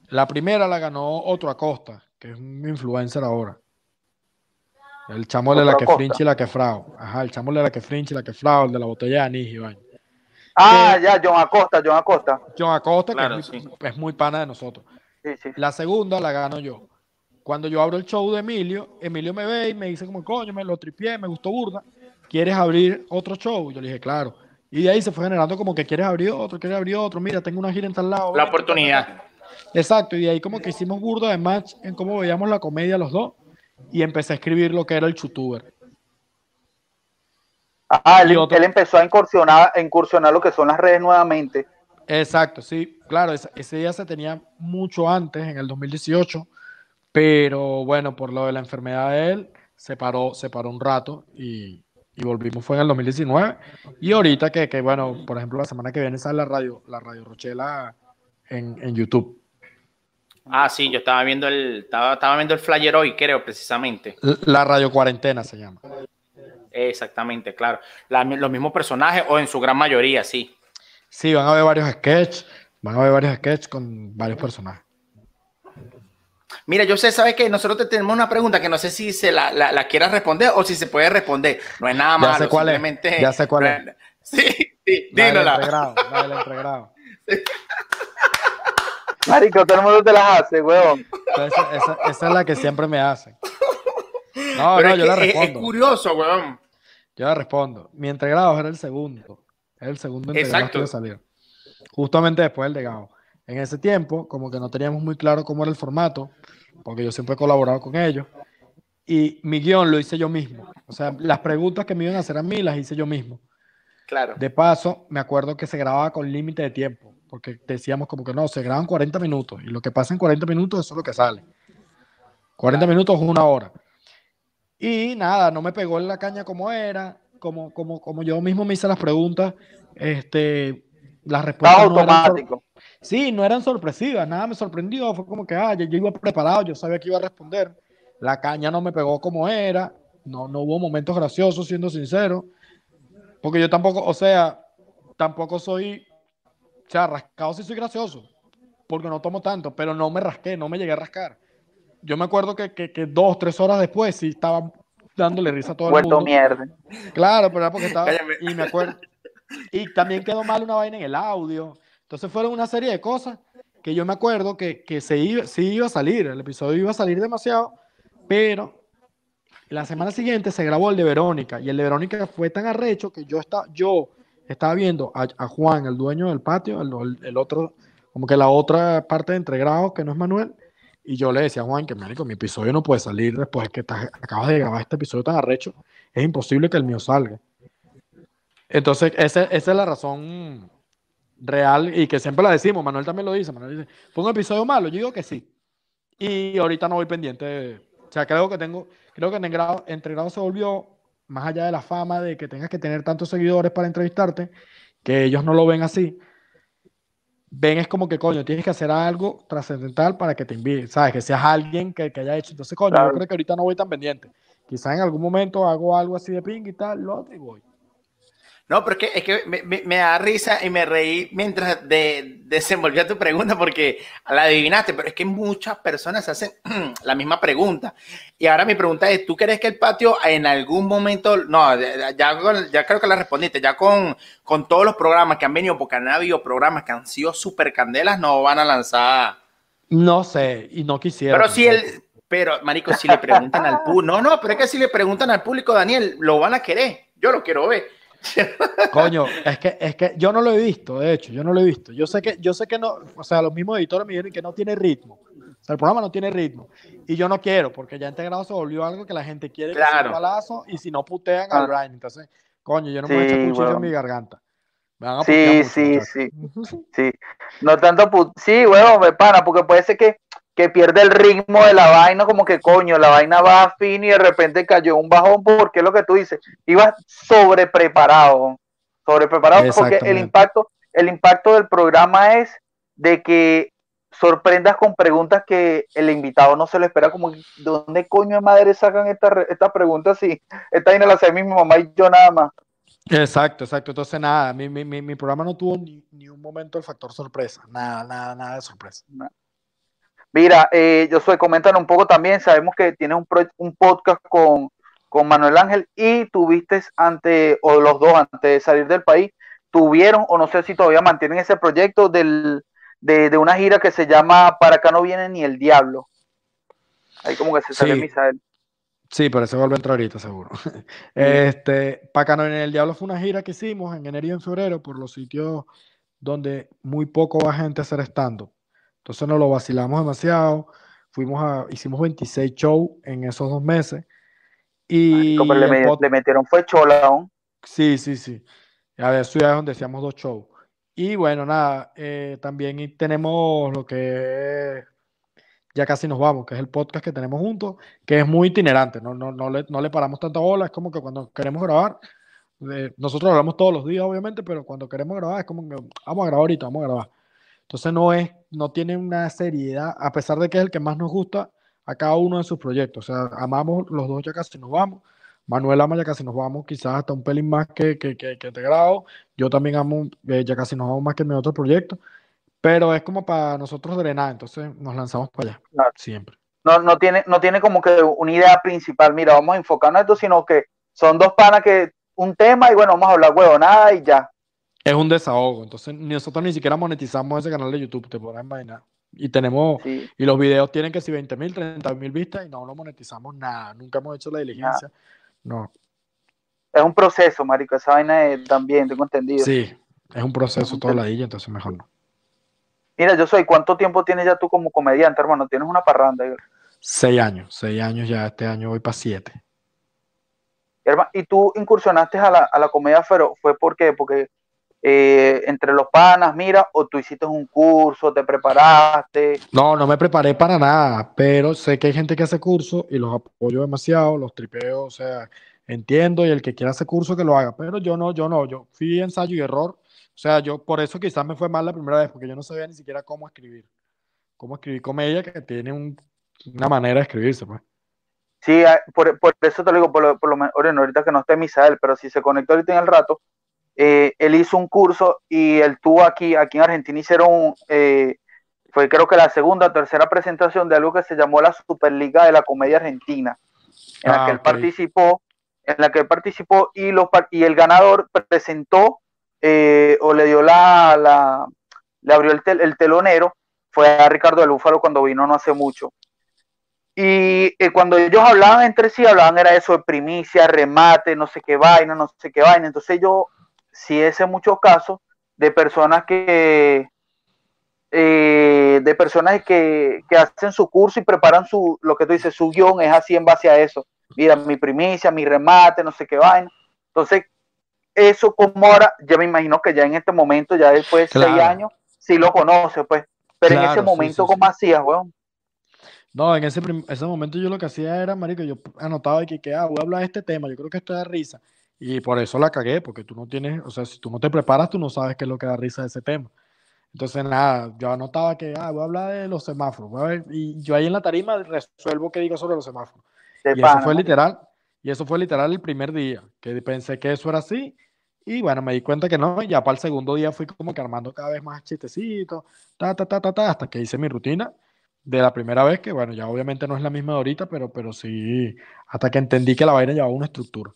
La primera la ganó otro Acosta, que es un influencer ahora. El chamo de la que frinche y la que frao. Ajá, el chamo de la que frinche y la que frao, el de la botella de anís y Ah, ya, John Acosta, John Acosta. John Acosta, que es, muy, es, muy, pana de nosotros. Sí, sí. La segunda la gano yo. Cuando yo abro el show de Emilio, Emilio me ve y me dice como, coño, me lo tripié, me gustó burda. ¿Quieres abrir otro show? Yo le dije, claro. Y de ahí se fue generando como que quieres abrir otro, quieres abrir otro. Mira, tengo una gira en tal lado. La oportunidad. Exacto. Y de ahí como que hicimos burda de match en cómo veíamos la comedia los dos. Y empecé a escribir lo que era el chutuber. Ah, él, empezó a incursionar, a incursionar lo que son las redes nuevamente. Exacto, sí. Claro, ese, ese día se tenía mucho antes, en el 2018 pero bueno, por lo de la enfermedad de él, se paró, se paró un rato y, y volvimos fue en el 2019. Y ahorita que, que, bueno, por ejemplo, la semana que viene sale la radio, la radio Rochela en, en YouTube. Ah, sí, yo estaba viendo el, estaba, estaba viendo el flyer hoy, creo, precisamente. La radio cuarentena se llama. Exactamente, claro. La, los mismos personajes, o en su gran mayoría, sí. Sí, van a ver varios sketches, van a ver varios sketches con varios personajes. Mira, yo sé, ¿sabes qué? Nosotros te tenemos una pregunta que no sé si se la, la, la quieras responder o si se puede responder. No es nada malo. Ya sé cuál es. Ya sé cuál es. [LAUGHS] Sí, sí, dínola. La del entregrado, la del entregrado. [LAUGHS] Marico, todo el mundo te las hace, weón. Esa, esa, esa, es la que siempre me hacen. No, Pero no, yo la respondo. Es, curioso, weón. Yo la respondo. Mi entregrado era el segundo. Era el segundo entregrado Exacto. que salir. Justamente después del de Gao. En ese tiempo, como que no teníamos muy claro cómo era el formato, porque yo siempre he colaborado con ellos, y mi guion lo hice yo mismo. O sea, las preguntas que me iban a hacer a mí las hice yo mismo. Claro. De paso, me acuerdo que se grababa con límite de tiempo, porque decíamos como que no, se graban 40 minutos, y lo que pasa en 40 minutos eso es lo que sale. 40 claro. minutos es una hora. Y nada, no me pegó en la caña como era, como, como, como yo mismo me hice las preguntas, este, las respuestas no automático. Eran, sí, no eran sorpresivas, nada me sorprendió, fue como que, ah, yo, yo, iba preparado, yo sabía que iba a responder, la caña no me pegó como era, no, no hubo momentos graciosos, siendo sincero, porque yo tampoco, o sea, tampoco soy, o sea, rascado sí soy gracioso, porque no tomo tanto, pero no me rasqué, no me llegué a rascar. Yo me acuerdo que, que, que dos, tres horas después sí estaba dándole risa a todo el mundo. mierda. Claro, pero era porque estaba, y me acuerdo, y también quedó mal una vaina en el audio. Entonces fueron una serie de cosas que yo me acuerdo que, que se iba, sí iba a salir, el episodio iba a salir demasiado, pero la semana siguiente se grabó el de Verónica y el de Verónica fue tan arrecho que yo, está, yo estaba viendo a, Juan, el dueño del patio, el, otro, como que la otra parte de entregrados que no es Manuel, y yo le decía a Juan que médico, mi episodio no puede salir después que acabas de grabar este episodio tan arrecho, es imposible que el mío salga. Entonces, esa, esa es la razón real y que siempre la decimos, Manuel también lo dice, Manuel dice, ¿fue un episodio malo? Yo digo que sí. Y ahorita no voy pendiente, de, o sea, creo que tengo, creo que Entregrado, Entregrado se volvió, más allá de la fama de que tengas que tener tantos seguidores para entrevistarte, que ellos no lo ven así, ven es como que, coño, tienes que hacer algo trascendental para que te inviten, ¿sabes? Que seas alguien que, que haya hecho. Entonces, coño, claro. yo creo que ahorita no voy tan pendiente. Quizás en algún momento hago algo así de ping y tal, lo otro y voy. No, porque es que me, me, da risa y me reí mientras de, desenvolvía tu pregunta porque la adivinaste, pero es que muchas personas hacen [CLEARS THROAT] la misma pregunta. Y ahora mi pregunta es, ¿tú crees que el patio en algún momento, no, ya, ya creo que la respondiste, ya con, con todos los programas que han venido, porque han habido programas que han sido súper candelas, no van a lanzar... No sé, y no quisiera. Pero si el, pero, marico, si le preguntan al público, no, no, pero es que si le preguntan al público, Daniel, lo van a querer. Yo lo quiero ver. [LAUGHS] Coño, es que, es que yo no lo he visto, de hecho, yo no lo he visto. Yo sé que, yo sé que no, o sea, los mismos editores me dijeron que no tiene ritmo. O sea, el programa no tiene ritmo. Y yo no quiero, porque ya integrado se volvió algo que la gente quiere claro. que balazo y si no putean al Brian. Entonces, coño, yo no me voy a echar cuchillo en mi garganta. sí, sí, sí. [LAUGHS] sí. No tanto, sí, huevo, me para, porque puede ser que que pierde el ritmo de la vaina, como que coño, la vaina va a fin y de repente cayó un bajón, porque es lo que tú dices, ibas sobrepreparado, sobrepreparado, porque el impacto, el impacto del programa es de que sorprendas con preguntas que el invitado no se lo espera, como, ¿de dónde coño de madre sacan esta, esta pregunta si esta vaina la hace mi mamá y yo nada más? Exacto, exacto. Entonces, nada, mi, mi, mi, programa no tuvo ni, ni, un momento el factor sorpresa, nada, nada, nada de sorpresa. Mira, eh, yo soy, comentan un poco también, sabemos que tienes un, un podcast con, con, Manuel Ángel y tuviste ante, o los dos antes de salir del país, tuvieron, o no sé si todavía mantienen ese proyecto del, de, de, una gira que se llama Para acá no viene ni el diablo. Ahí como que se sale sí. Misael. Sí, pero se vuelve a entrar ahorita, seguro. [LAUGHS] Este, Para acá no viene el diablo fue una gira que hicimos en enero y en febrero por los sitios donde muy poco va gente a hacer stand-up. Entonces nos lo vacilamos demasiado. Fuimos a, hicimos 26 shows en esos dos meses. Y le, metieron fue chola. Sí, sí, sí. Había ciudades donde hacíamos dos shows. Y bueno, nada, eh, también tenemos lo que ya casi nos vamos, que es el podcast que tenemos juntos, que es muy itinerante, no, no, no, le, no le paramos tanta bola, es como que cuando queremos grabar, eh, nosotros hablamos todos los días, obviamente, pero cuando queremos grabar es como que vamos a grabar ahorita, vamos a grabar. Entonces no es, no tiene una seriedad, a pesar de que es el que más nos gusta a cada uno de sus proyectos. O sea, amamos los dos ya casi nos vamos. Manuel ama ya casi nos vamos, quizás hasta un pelín más que, que, que, que Integrado. Yo también amo, eh, ya casi nos vamos más que en mi otro proyecto. Pero es como para nosotros drenar, entonces nos lanzamos para allá, siempre. No, no, tiene, no tiene como que una idea principal, mira, vamos a enfocarnos en esto, sino que son dos panas que un tema y bueno, vamos a hablar huevo, nada y ya es un desahogo. Entonces, nosotros ni siquiera monetizamos ese canal de YouTube, te podrás imaginar. Y tenemos, y los videos tienen que si 20 mil, 30 mil vistas y no lo monetizamos nada. Nunca hemos hecho la diligencia. No. Es un proceso, marico. Esa vaina es, también, tengo entendido. Sí, es un proceso toda la dilla, entonces mejor no. Mira, yo soy, ¿cuánto tiempo tienes ya tú como comediante, hermano? ¿Tienes una parranda? Seis años, seis años ya, este año voy para siete. ¿Y tú incursionaste a la, a la comedia, pero fue por qué? Porque eh, entre los panas, mira, o tú hiciste un curso, te preparaste. No, no me preparé para nada, pero sé que hay gente que hace curso y los apoyo demasiado, los tripeo, o sea, entiendo y el que quiera hacer curso que lo haga, pero yo no, yo no, yo fui ensayo y error, o sea, yo por eso quizás me fue mal la primera vez, porque yo no sabía ni siquiera cómo escribir, cómo escribir comedia, que tiene una manera de escribirse, pues. Sí, ah, por, eso te lo digo, por lo, por lo menos, ahorita que no esté Misael, pero si se conectó ahorita en el rato, eh, él hizo un curso y él tuvo aquí, aquí en Argentina hicieron, eh, fue creo que la segunda o tercera presentación de algo que se llamó la Superliga de la Comedia Argentina, en la ah, que él participó, en la que él participó y, los, y el ganador presentó eh, o le dio la, la le abrió el, el, telonero, fue a Ricardo de Lúfalo cuando vino no hace mucho. Y cuando ellos hablaban entre sí, hablaban era eso de primicia, remate, no sé qué vaina, no sé qué vaina. Entonces yo si es en muchos casos de personas que eh, de personas que, hacen su curso y preparan su, lo que tú dices, su guion es así en base a eso. Mira, mi primicia, mi remate, no sé qué vaina. Entonces, eso como ahora, ya me imagino que ya en este momento, ya después de seis años, sí lo conoce, pues. Pero en ese momento, ¿cómo hacías, weón? No, en ese, ese momento yo lo que hacía era, marico, yo anotaba que, que ah, voy a hablar de este tema, yo creo que esto da risa. Y por eso la cagué, porque tú no tienes, o sea, si tú no te preparas, tú no sabes qué es lo que da risa de ese tema. Entonces, nada, yo anotaba que, ah, voy a hablar de los semáforos, y yo ahí en la tarima resuelvo qué digo sobre los semáforos. y eso fue literal, y eso fue literal el primer día, que pensé que eso era así, Y bueno, me di cuenta que no, y ya para el segundo día fui como que armando cada vez más chistecitos, ta, ta, ta, ta, ta, hasta que hice mi rutina de la primera vez, que bueno, ya obviamente no es la misma de ahorita, pero, pero sí, hasta que entendí que la vaina llevaba una estructura.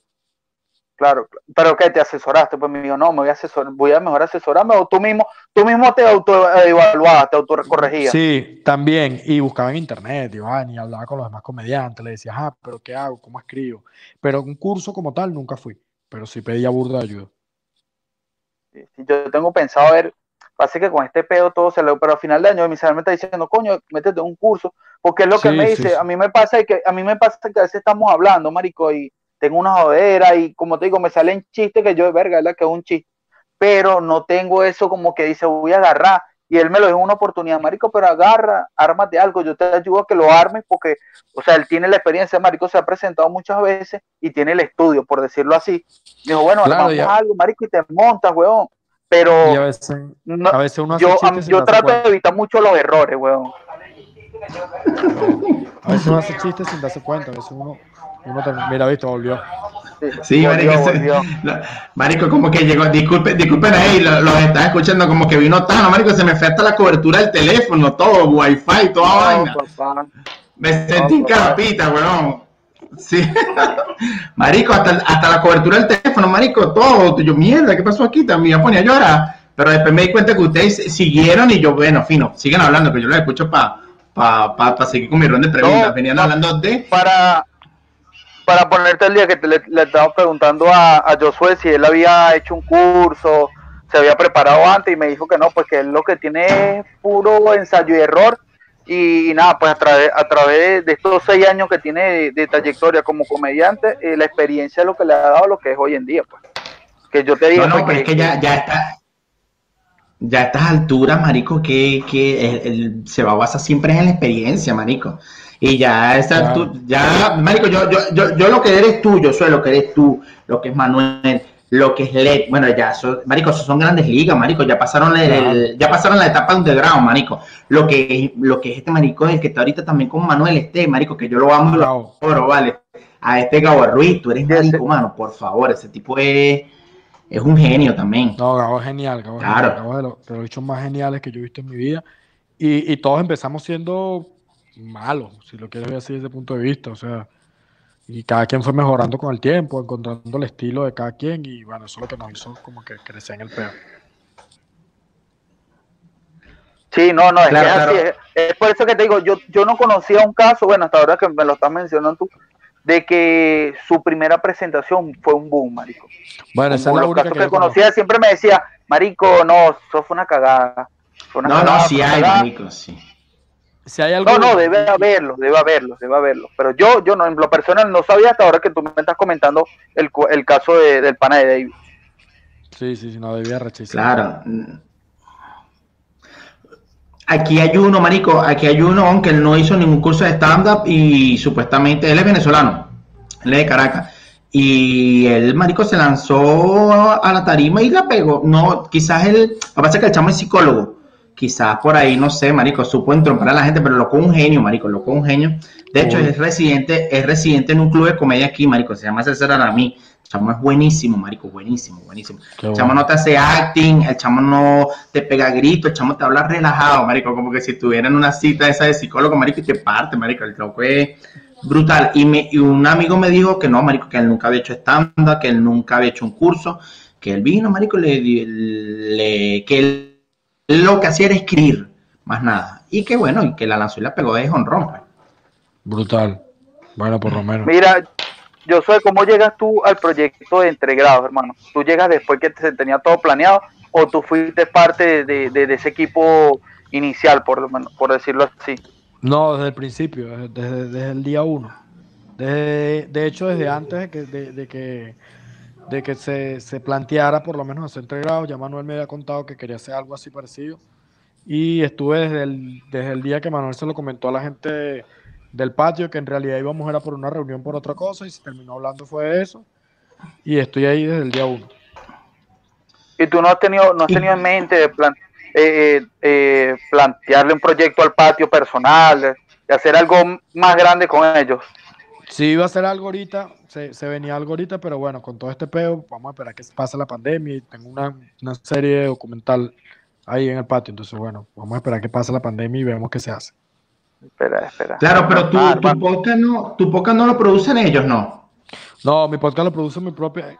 Claro, pero que te asesoraste, pues me dijo, no, me voy a asesorar, voy a mejor asesorarme, o tú mismo, tú mismo te autoevaluabas, te autocorregías. Sí, también, y buscaba en internet, Iván, y hablaba con los demás comediantes, le decía, ah, pero ¿qué hago? ¿Cómo escribo? Pero un curso como tal nunca fui, pero sí pedía burda de ayuda. Sí, yo tengo pensado ver, pasa que con este pedo todo se le, pero al final de año mi señor me está diciendo, coño, métete un curso, porque es lo que me dice, a mí me pasa que, a mí me pasa que a veces estamos hablando, marico, y tengo una jodera y como te digo, me salen chistes que yo de verga, ¿verdad? Que es un chiste, pero no tengo eso como que dice, voy a agarrar. Y él me lo dio una oportunidad, marico, pero agarra, ármate algo, yo te ayudo a que lo armes porque, o sea, él tiene la experiencia, marico, se ha presentado muchas veces y tiene el estudio, por decirlo así. dijo, bueno, armamos algo, marico, y te montas, weón. Pero a veces, a veces uno hace yo, yo trato de evitar mucho los errores, weón. A veces uno hace chistes sin darse cuenta, a veces uno mira, visto, volvió. Sí, marico, marico, como que llegó, disculpen, disculpen ahí, los lo estaba escuchando como que vino tan, marico, se me fue hasta la cobertura del teléfono, todo, wifi, toda vaina. Me sentí en carapita, weón. Sí. [LAUGHS] marico, hasta, hasta la cobertura del teléfono, marico, todo. Yo, mierda, ¿qué pasó aquí? También me ponía a llorar. Pero después me di cuenta que ustedes siguieron y yo, bueno, fino, siguen hablando, que yo los escucho para pa, pa, pa, seguir con mi ronda de preguntas. Venían hablando de... Para para ponerte el día que le, le estaba preguntando a, a, Josué si él había hecho un curso, se había preparado antes y me dijo que no, pues que él lo que tiene es puro ensayo y error. Y, nada, pues a través, a través de estos seis años que tiene de, trayectoria como comediante, eh, la experiencia es lo que le ha dado lo que es hoy en día. Pues. Que yo te digo. No, no, pues, pero que, es que ya, ya está. Ya a estas alturas, marico, que, que se va a basar siempre en la experiencia, marico. Y ya, esa, ya, Marico, yo, yo, yo, yo, lo que eres tú, yo soy lo que eres tú, lo que es Manuel, lo que es Led, bueno, ya, Marico, son grandes ligas, Marico, ya pasaron, el, ya pasaron la etapa underground, Marico. Lo que, lo que es este Marico, el que está ahorita también con Manuel Este, Marico, que yo lo amo, lo adoro, vale. A este Gabo Ruiz, tú eres Marico, mano, por favor, ese tipo es es un genio también. No, Gabo es genial, Gabo, claro. es Gabo de, los, de los bichos más geniales que yo he visto en mi vida. Y, y todos empezamos siendo malo, si lo quieres ver así desde ese punto de vista. O sea, y cada quien fue mejorando con el tiempo, encontrando el estilo de cada quien, y bueno, eso es lo que nos hizo como que crecer en el peor. Sí, no, no, es, así, es, por eso que te digo, yo, yo no conocía un caso, bueno, hasta ahora que me lo estás mencionando tú, de que su primera presentación fue un boom, marico. Bueno, esa es la única que, conocía siempre me decía, marico, no, eso fue una cagada. no, no, sí hay, marico, sí. No, no, debe haberlo, debe haberlo, debe haberlo. Pero yo, yo no, en lo personal no sabía hasta ahora que tú me estás comentando el, el caso de, del pana de David. Sí, sí, sí, no debía rechazar. Claro. Aquí hay uno, marico, aquí hay uno, aunque él no hizo ningún curso de stand-up y supuestamente él es venezolano, él es de Caracas. Y el marico se lanzó a la tarima y la pegó. No, quizás él, lo que pasa es que el chamo es psicólogo quizás por ahí, no sé, marico, supo entrompar a la gente, pero loco un genio, marico, loco un genio. De hecho, es residente, es residente en un club de comedia aquí, marico, se llama César Aramí. El chamo es buenísimo, marico, buenísimo, buenísimo. el chamo no te hace acting, el chamo no te pega grito, el chamo te habla relajado, marico, como que si estuviera en una cita esa de psicólogo, marico, y te parte, marico, el loco es brutal. Y, me, y un amigo me dijo que no, marico, que él nunca había hecho stand que él nunca había hecho un curso, que él vino, marico, le, le que él lo que hacía era escribir, más nada. Y que bueno, y que la lanzó y la pegó de honrón. Pues. Brutal. Bueno, por lo menos. Mira, yo sé cómo llegas tú al proyecto de entregrados, hermano. ¿Tú llegas después que se tenía todo planeado o tú fuiste parte de, ese equipo inicial, por, por decirlo así? No, desde el principio, desde, el día uno. de hecho, desde antes de que, de, que de que se, se, planteara por lo menos hacer tres grados. Ya Manuel me había contado que quería hacer algo así parecido. Y estuve desde el, desde el día que Manuel se lo comentó a la gente del patio, que en realidad íbamos a ir por una reunión por otra cosa, y se terminó hablando fue de eso. Y estoy ahí desde el día uno. ¿Y tú no has tenido, no has tenido en mente de plan, eh, eh, eh, plantearle un proyecto al patio personal, de hacer algo más grande con ellos? Sí, iba a ser algo ahorita, se, se, venía algo ahorita, pero bueno, con todo este peo, vamos a esperar que pase la pandemia y tengo una, una serie documental ahí en el patio. Entonces, bueno, vamos a esperar que pase la pandemia y vemos qué se hace. Espera, espera. Claro, pero tu, ah, tu, podcast no, tu podcast no lo producen ellos, ¿no? No, mi podcast lo produce mi propia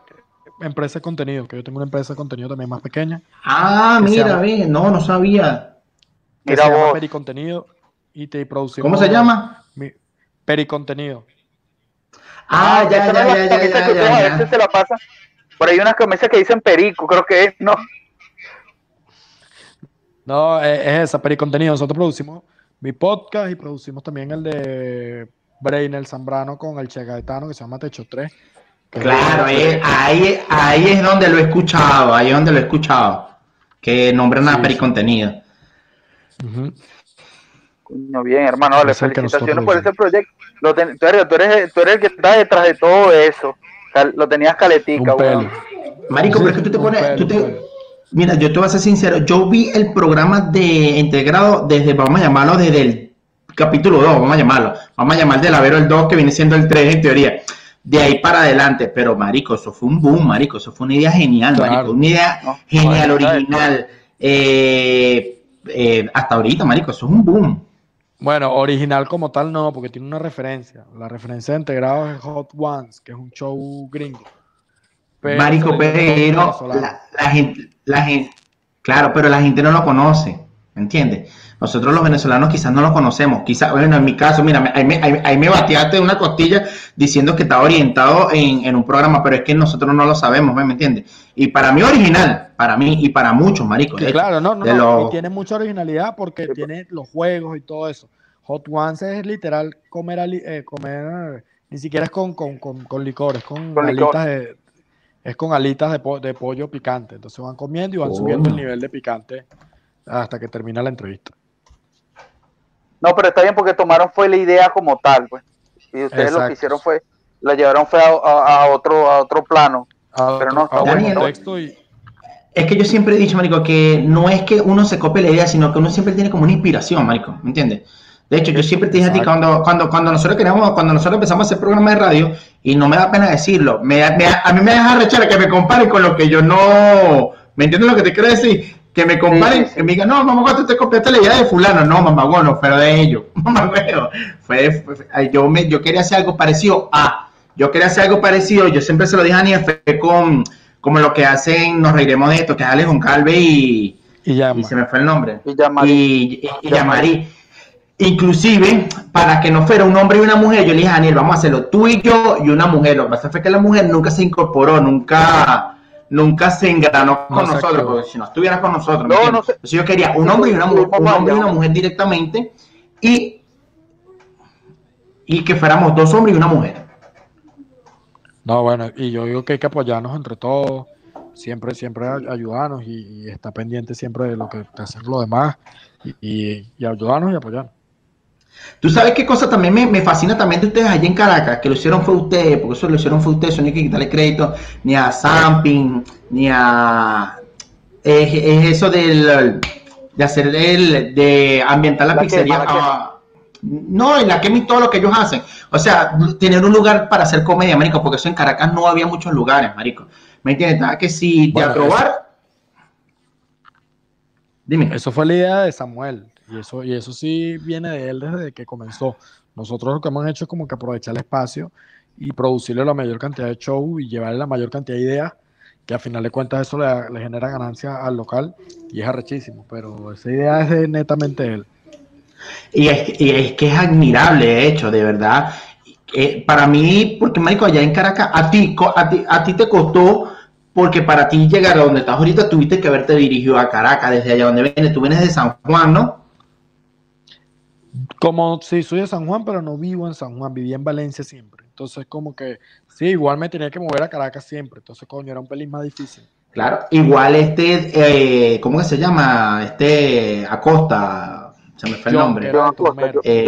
empresa de contenido, que yo tengo una empresa de contenido también más pequeña. Ah, mira, bien, no, no sabía. Mira, se llama Pericontenido y te producimos. ¿Cómo se llama? Mi, Pericontenido. Ah, ya, ya, ya, ya, ya, ya, A veces se la pasa. Por ahí unas camisas que dicen Perico, creo que es, ¿no? No, es, es esa, Pericontenido. Nosotros producimos mi podcast y producimos también el de Brainer Zambrano con el Che Gaetano que se llama Techo 3. Claro, ahí, ahí, es donde lo he escuchado, ahí es donde lo he escuchado, que nombran a Pericontenido. Coño, bien, hermano, vale, felicitaciones por ese proyecto. Lo tú, eres, tú, eres, tú, eres, el que está detrás de todo eso. Lo tenías caletica, Marico, pero es que tú te pones, tú te, Mira, yo te voy a ser sincero, yo vi el programa de integrado desde, vamos a llamarlo, desde el capítulo 2, vamos a llamarlo, vamos a llamar de Lavero el 2, que viene siendo el 3 en teoría, de ahí para adelante, pero marico, eso fue un boom, marico, eso fue una idea genial, marico, una idea genial, original, eh, eh, hasta ahorita, marico, eso es un boom. Bueno, original como tal no, porque tiene una referencia, la referencia de integrado es Hot Ones, que es un show gringo. Marico, pero la, gente, la gente, claro, pero la gente no lo conoce, ¿me entiendes? Nosotros los venezolanos quizás no lo conocemos, quizás, bueno, en mi caso, mira, ahí me, ahí, me bateaste una costilla diciendo que estaba orientado en, un programa, pero es que nosotros no lo sabemos, ¿me entiendes? Y para mí original, para mí y para muchos, marico. claro, no, no, y tiene mucha originalidad porque tiene los juegos y todo eso. Hot Ones es literal comer, eh, comer ni siquiera es con, con, con, licores, con, con alitas de, es con alitas de, de, pollo picante. Entonces van comiendo y van subiendo el oh. nivel de picante hasta que termina la entrevista. No, pero está bien porque tomaron fue la idea como tal, pues. Y ustedes lo que hicieron fue, la llevaron fue a, otro, a otro plano. pero no está bueno. Es que yo siempre he dicho, Marico, que no es que uno se copie la idea, sino que uno siempre tiene como una inspiración, Marico, ¿me entiendes? De hecho, yo siempre te dije a ti, cuando, cuando, cuando nosotros queríamos, cuando nosotros empezamos a hacer programas de radio, y no me da pena decirlo, me, a mí me deja rechar que me comparen con lo que yo no, ¿me entiendes lo que te quiero decir? Que me comparen, que me digan, no, mamá, tú te copiaste la idea de fulano, no, mamá, bueno, pero de ellos, [LAUGHS] mamá, bueno, fue, yo, me, yo quería hacer algo parecido a, yo quería hacer algo parecido, yo siempre se lo dije a Aniel, fue con, como lo que hacen, nos reiremos de esto, que es Alex Calve y, y, y, se me fue el nombre, y, y, y, y Inclusive, para que no fuera un hombre y una mujer, yo le dije a Daniel, vamos a hacerlo tú y yo y una mujer. Lo que pasa fue que la mujer nunca se incorporó, nunca, nunca se engranó con nosotros, porque si no estuviera con nosotros. No, no Entonces yo quería un hombre y una mujer, un hombre y una mujer directamente y, y que fuéramos dos hombres y una mujer. No, bueno, y yo digo que hay que apoyarnos entre todos, siempre, siempre ayudarnos y, estar pendiente siempre de lo que hacer lo demás y, y ayudarnos y apoyarnos. Tú sabes qué cosa también me, fascina también de ustedes allí en Caracas, que lo hicieron fue ustedes, porque eso lo hicieron fue ustedes, eso no hay que quitarle crédito ni a Samping, ni a... Es, eso del, de hacer el, de ambientar la, pizzería. no, en la que todo lo que ellos hacen. O sea, tener un lugar para hacer comedia, marico, porque eso en Caracas no había muchos lugares, marico. ¿Me entiendes? Que si te aprobar... Dime. Eso fue la idea de Samuel. Y eso, y eso sí viene de él desde que comenzó. Nosotros lo que hemos hecho es como que aprovechar el espacio y producirle la mayor cantidad de show y llevarle la mayor cantidad de ideas, que a final de cuentas eso le, genera ganancia al local y es arrechísimo, pero esa idea es netamente él. Y es, que es admirable, de hecho, de verdad. Eh, para mí, porque Marico, allá en Caracas, a ti, a ti, a ti te costó, porque para ti llegar a donde estás ahorita tuviste que haberte dirigido a Caracas, desde allá donde vienes, tú vienes de San Juan, ¿no? Como si soy de San Juan, pero no vivo en San Juan, viví en Valencia siempre. Entonces, como que sí, igual me tenía que mover a Caracas siempre. Entonces, coño, era un pelín más difícil. Claro, igual este, eh, ¿cómo se llama? Este Acosta, se me fue el nombre. John Acosta, eh,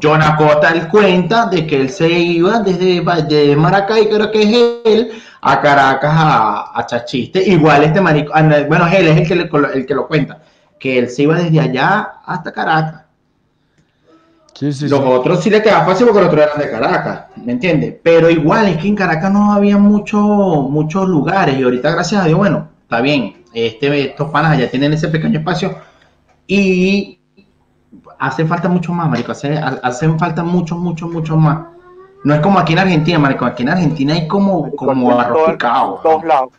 John Acosta. él cuenta de que él se iba desde de Maracay, creo que es él, a Caracas a, a Chachiste. Igual este marico, ah, bueno, él es el que, el que lo cuenta, que él se iba desde allá hasta Caracas Los otros sí le quedaba fácil porque los otros eran de Caracas, ¿me entiendes? Pero igual es que en Caracas no había mucho, muchos lugares y ahorita gracias a Dios, bueno, está bien, este, estos panas ya tienen ese pequeño espacio y hace falta mucho más, marico, hace, hacen falta muchos, muchos, muchos más. No es como aquí en Argentina, marico, aquí en Argentina hay como, como arroz picado. En todos lados.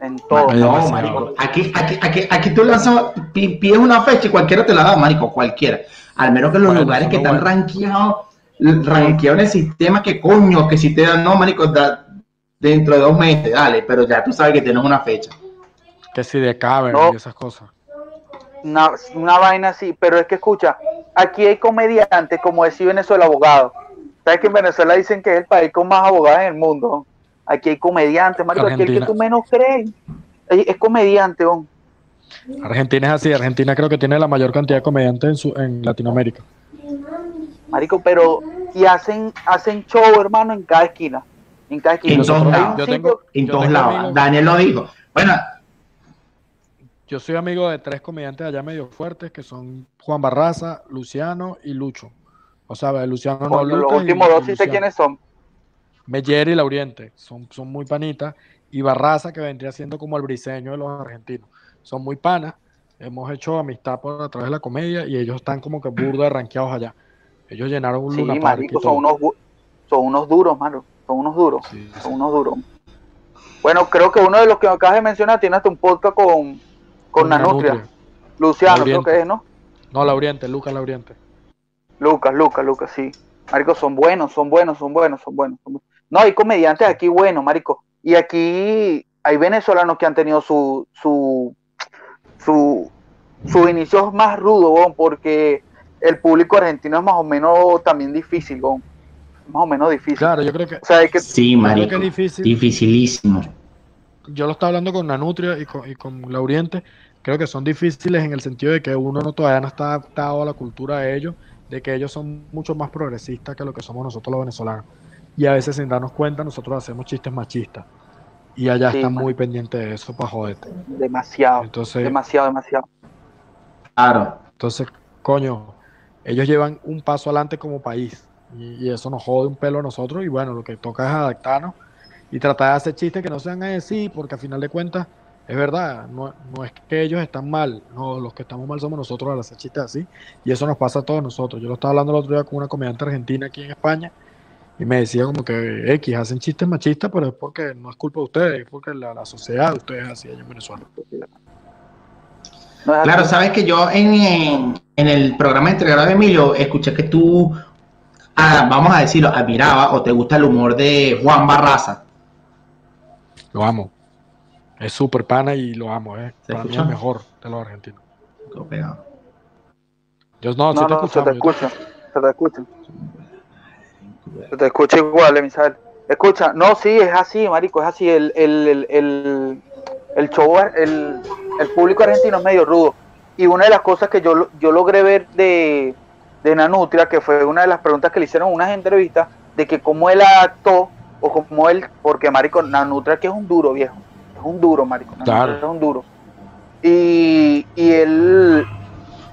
En todos lados. marico. Aquí, aquí, aquí, aquí tú lanzas, pides una fecha y cualquiera te la da, marico, cualquiera. Al menos que los lugares que están rankeados, rankeados en el sistema, que coño, que si te dan, no, marico, da, dentro de dos meses, dale, pero ya tú sabes que tienes una fecha. Que si de caben y esas cosas. Una, una, vaina así, pero es que escucha, aquí hay comediantes, como decía Venezuela, abogado. ¿Sabes que en Venezuela dicen que es el país con más abogados en el mundo? Aquí hay comediantes, marico, aquí el que tú menos crees es, comediante, hombre. Argentina es así, Argentina creo que tiene la mayor cantidad de comediantes en, su, en Latinoamérica. Marico, pero y hacen hacen show, hermano, en cada esquina. En cada esquina. En todos lados. en todos lados. Daniel lo dijo. Bueno. Yo soy amigo de tres comediantes allá medio fuertes que son Juan Barraza, Luciano y Lucho. O sea, Luciano no Los últimos dos sí sé quiénes son. Meyer y Lauriente son, son muy panitas. Y Barraza, que vendría siendo como el briseño de los argentinos son muy panas, hemos hecho amistad por a través de la comedia y ellos están como que burda ranqueados allá. Ellos llenaron un sí, Luna Son unos, son unos duros, mano. Son unos duros. son unos duros. Bueno, creo que uno de los que acabas de mencionar tiene hasta un podcast con, con, Nanutria. Luciano, creo que es, ¿no? No, Lauriente, Lucas Lauriente. Lucas, Lucas, Lucas, sí. Marico, son buenos, son buenos, son buenos, son buenos. No, hay comediantes aquí buenos, Marico. Y aquí hay venezolanos que han tenido su, su su, su inicio es más rudo, porque el público argentino es más o menos también difícil, más o menos difícil. Claro, yo creo que, sí, marico, es difícil. dificilísimo. Yo lo estaba hablando con Nanutria y con, y con Lauriente, creo que son difíciles en el sentido de que uno no todavía no está adaptado a la cultura de ellos, de que ellos son mucho más progresistas que lo que somos nosotros los venezolanos. Y a veces sin darnos cuenta nosotros hacemos chistes machistas. Y allá está muy pendiente de eso para joderte. Demasiado. Entonces, demasiado, demasiado. Claro. Entonces, coño, ellos llevan un paso adelante como país. Y, eso nos jode un pelo a nosotros. Y bueno, lo que toca es adaptarnos y tratar de hacer chistes que no sean así, porque al final de cuentas, es verdad, no, no, es que ellos están mal, no, los que estamos mal somos nosotros al hacer chistes así, y eso nos pasa a todos nosotros. Yo lo estaba hablando el otro día con una comediante argentina aquí en España, y me decía como que X hacen chistes machistas, pero es porque no es culpa de ustedes, es porque la, sociedad de ustedes es así allá en Venezuela. Claro, sabes que yo en, el programa entregado de Emilio escuché que tú, ah, vamos a decirlo, admiraba o te gusta el humor de Juan Barraza. Lo amo. Es súper pana y lo amo, ¿eh? Para mí es mejor de los argentinos. Yo no, no, no se te escucha, se te escucha. Te escucha igual, Misael. Escucha, no, sí, es así, marico, es así. El, el, el, el, show, el, el público argentino es medio rudo. Y una de las cosas que yo, yo logré ver de, de Nanutria, que fue una de las preguntas que le hicieron en unas entrevistas, de que cómo él actuó, o cómo él, porque marico, Nanutria que es un duro, viejo. Es un duro, marico. Claro. Es un duro. Y, y él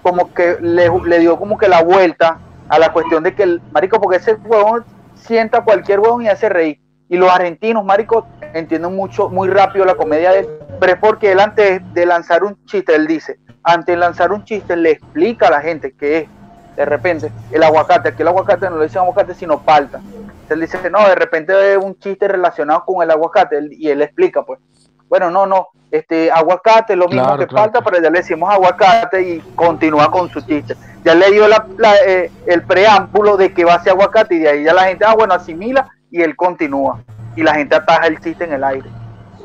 como que le, le dio como que la vuelta a la cuestión de que el marico, porque ese huevón sienta cualquier huevón y hace reír. Y los argentinos, marico, entienden mucho, muy rápido la comedia de él, pero es porque él antes de lanzar un chiste, él dice, antes de lanzar un chiste, le explica a la gente que es, de repente, el aguacate, aquí el aguacate no le dicen aguacate, sino palta. Él dice, no, de repente un chiste relacionado con el aguacate, y él explica, pues, bueno, no, no, este aguacate, lo mismo que falta, pero ya le decimos aguacate y continúa con su chiste. Ya le dio la, eh, el preámbulo de que va a ser aguacate y de ahí ya la gente, ah, bueno, asimila y él continúa. Y la gente ataja el chiste en el aire.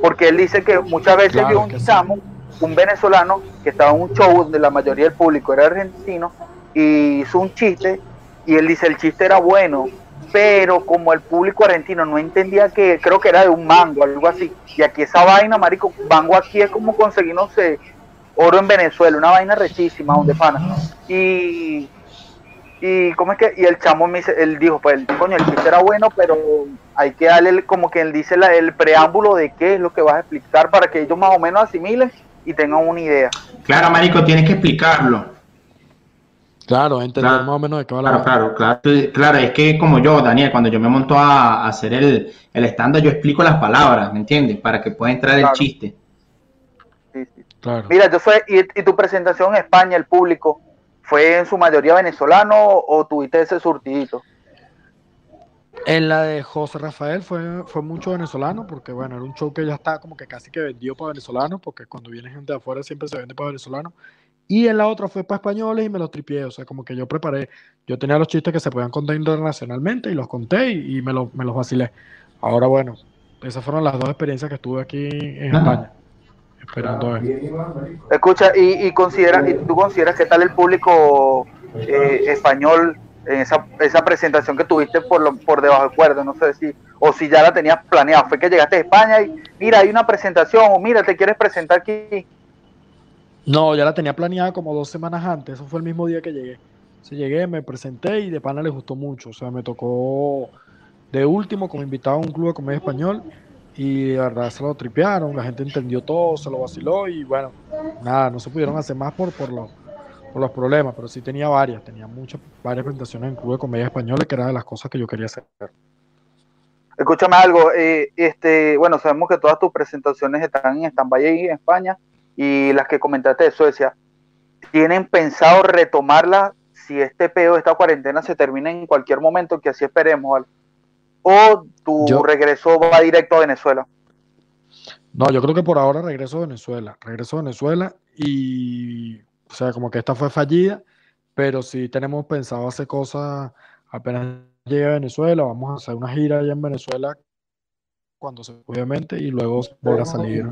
Porque él dice que muchas veces vio un chamo, un venezolano, que estaba en un show donde la mayoría del público era argentino, y hizo un chiste, y él dice, el chiste era bueno, pero como el público argentino no entendía que creo que era de un mango, algo así, y aquí esa vaina, marico, mango aquí es como conseguir, no sé, oro en Venezuela, una vaina rechísima, donde pana. Y, y cómo es que, y el chamo me dice, él dijo, pues, coño, el chiste era bueno, pero hay que darle como que él dice el preámbulo de qué es lo que vas a explicar para que ellos más o menos asimilen y tengan una idea. Claro, marico, tienes que explicarlo. Claro, entender más o menos de qué va la Claro, claro, claro, claro, es que como yo, Daniel, cuando yo me monto a, hacer el, el estándar, yo explico las palabras, ¿me entiendes? Para que pueda entrar el chiste. Sí, sí. Claro. Mira, yo soy, y, y, tu presentación en España, el público, ¿fue en su mayoría venezolano o tuviste ese surtidito? En la de José Rafael fue, fue mucho venezolano, porque bueno, era un show que ya está como que casi que vendido para venezolanos, porque cuando viene gente de afuera siempre se vende para venezolanos. Y en la otra fue para españoles y me los tripié, o sea, como que yo preparé, yo tenía los chistes que se podían contar internacionalmente y los conté y, me, me los vacilé. Ahora bueno, esas fueron las dos experiencias que estuve aquí en España. Esperando Escucha, y, y, considera, y tú consideras que tal el público eh, español en esa, esa presentación que tuviste por, lo, por debajo del cuerdo, no sé si, o si ya la tenías planeada, fue que llegaste a España y mira, hay una presentación, o mira, te quieres presentar aquí. No, ya la tenía planeada como dos semanas antes, eso fue el mismo día que llegué. Se llegué, me presenté y de pana le gustó mucho, o sea, me tocó de último como invitado a un club de comedia español y la verdad se lo tripearon, la gente entendió todo, se lo vaciló y bueno, nada, no se pudieron hacer más por, por lo por los problemas, pero sí tenía varias, tenía muchas, varias presentaciones en Club de Comedia Española, que era de las cosas que yo quería hacer. Escúchame algo, eh, este, bueno, sabemos que todas tus presentaciones están en stand-by en España y las que comentaste de Suecia, ¿tienen pensado retomarlas si este peo, esta cuarentena se termina en cualquier momento, que así esperemos, ¿O tu regreso va directo a Venezuela? No, yo creo que por ahora regreso a Venezuela. Regreso a Venezuela y o sea, como que esta fue fallida, pero sí tenemos pensado hacer cosas apenas llegue a Venezuela, vamos a hacer una gira allá en Venezuela cuando se obviamente, y luego volver a salir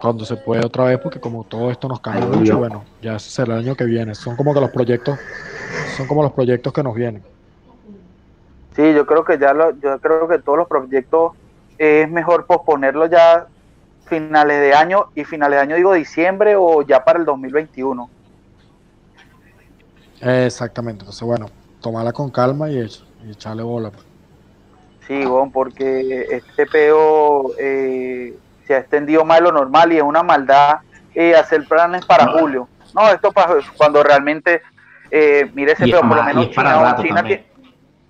cuando se puede otra vez, porque como todo esto nos cambia mucho, bueno, ya será el año que viene. Son como que los proyectos, son como los proyectos que nos vienen. Sí, yo creo que ya lo, yo creo que todos los proyectos es mejor posponerlo ya finales de año y finales de año digo diciembre o ya para el 2021. Exactamente, entonces bueno, tomarla con calma y, echarle bola. Sí, bueno, porque este peo eh, se ha extendido más de lo normal y es una maldad eh, hacer planes para julio. No, esto para cuando realmente, eh, mire ese peo, por lo menos China, China,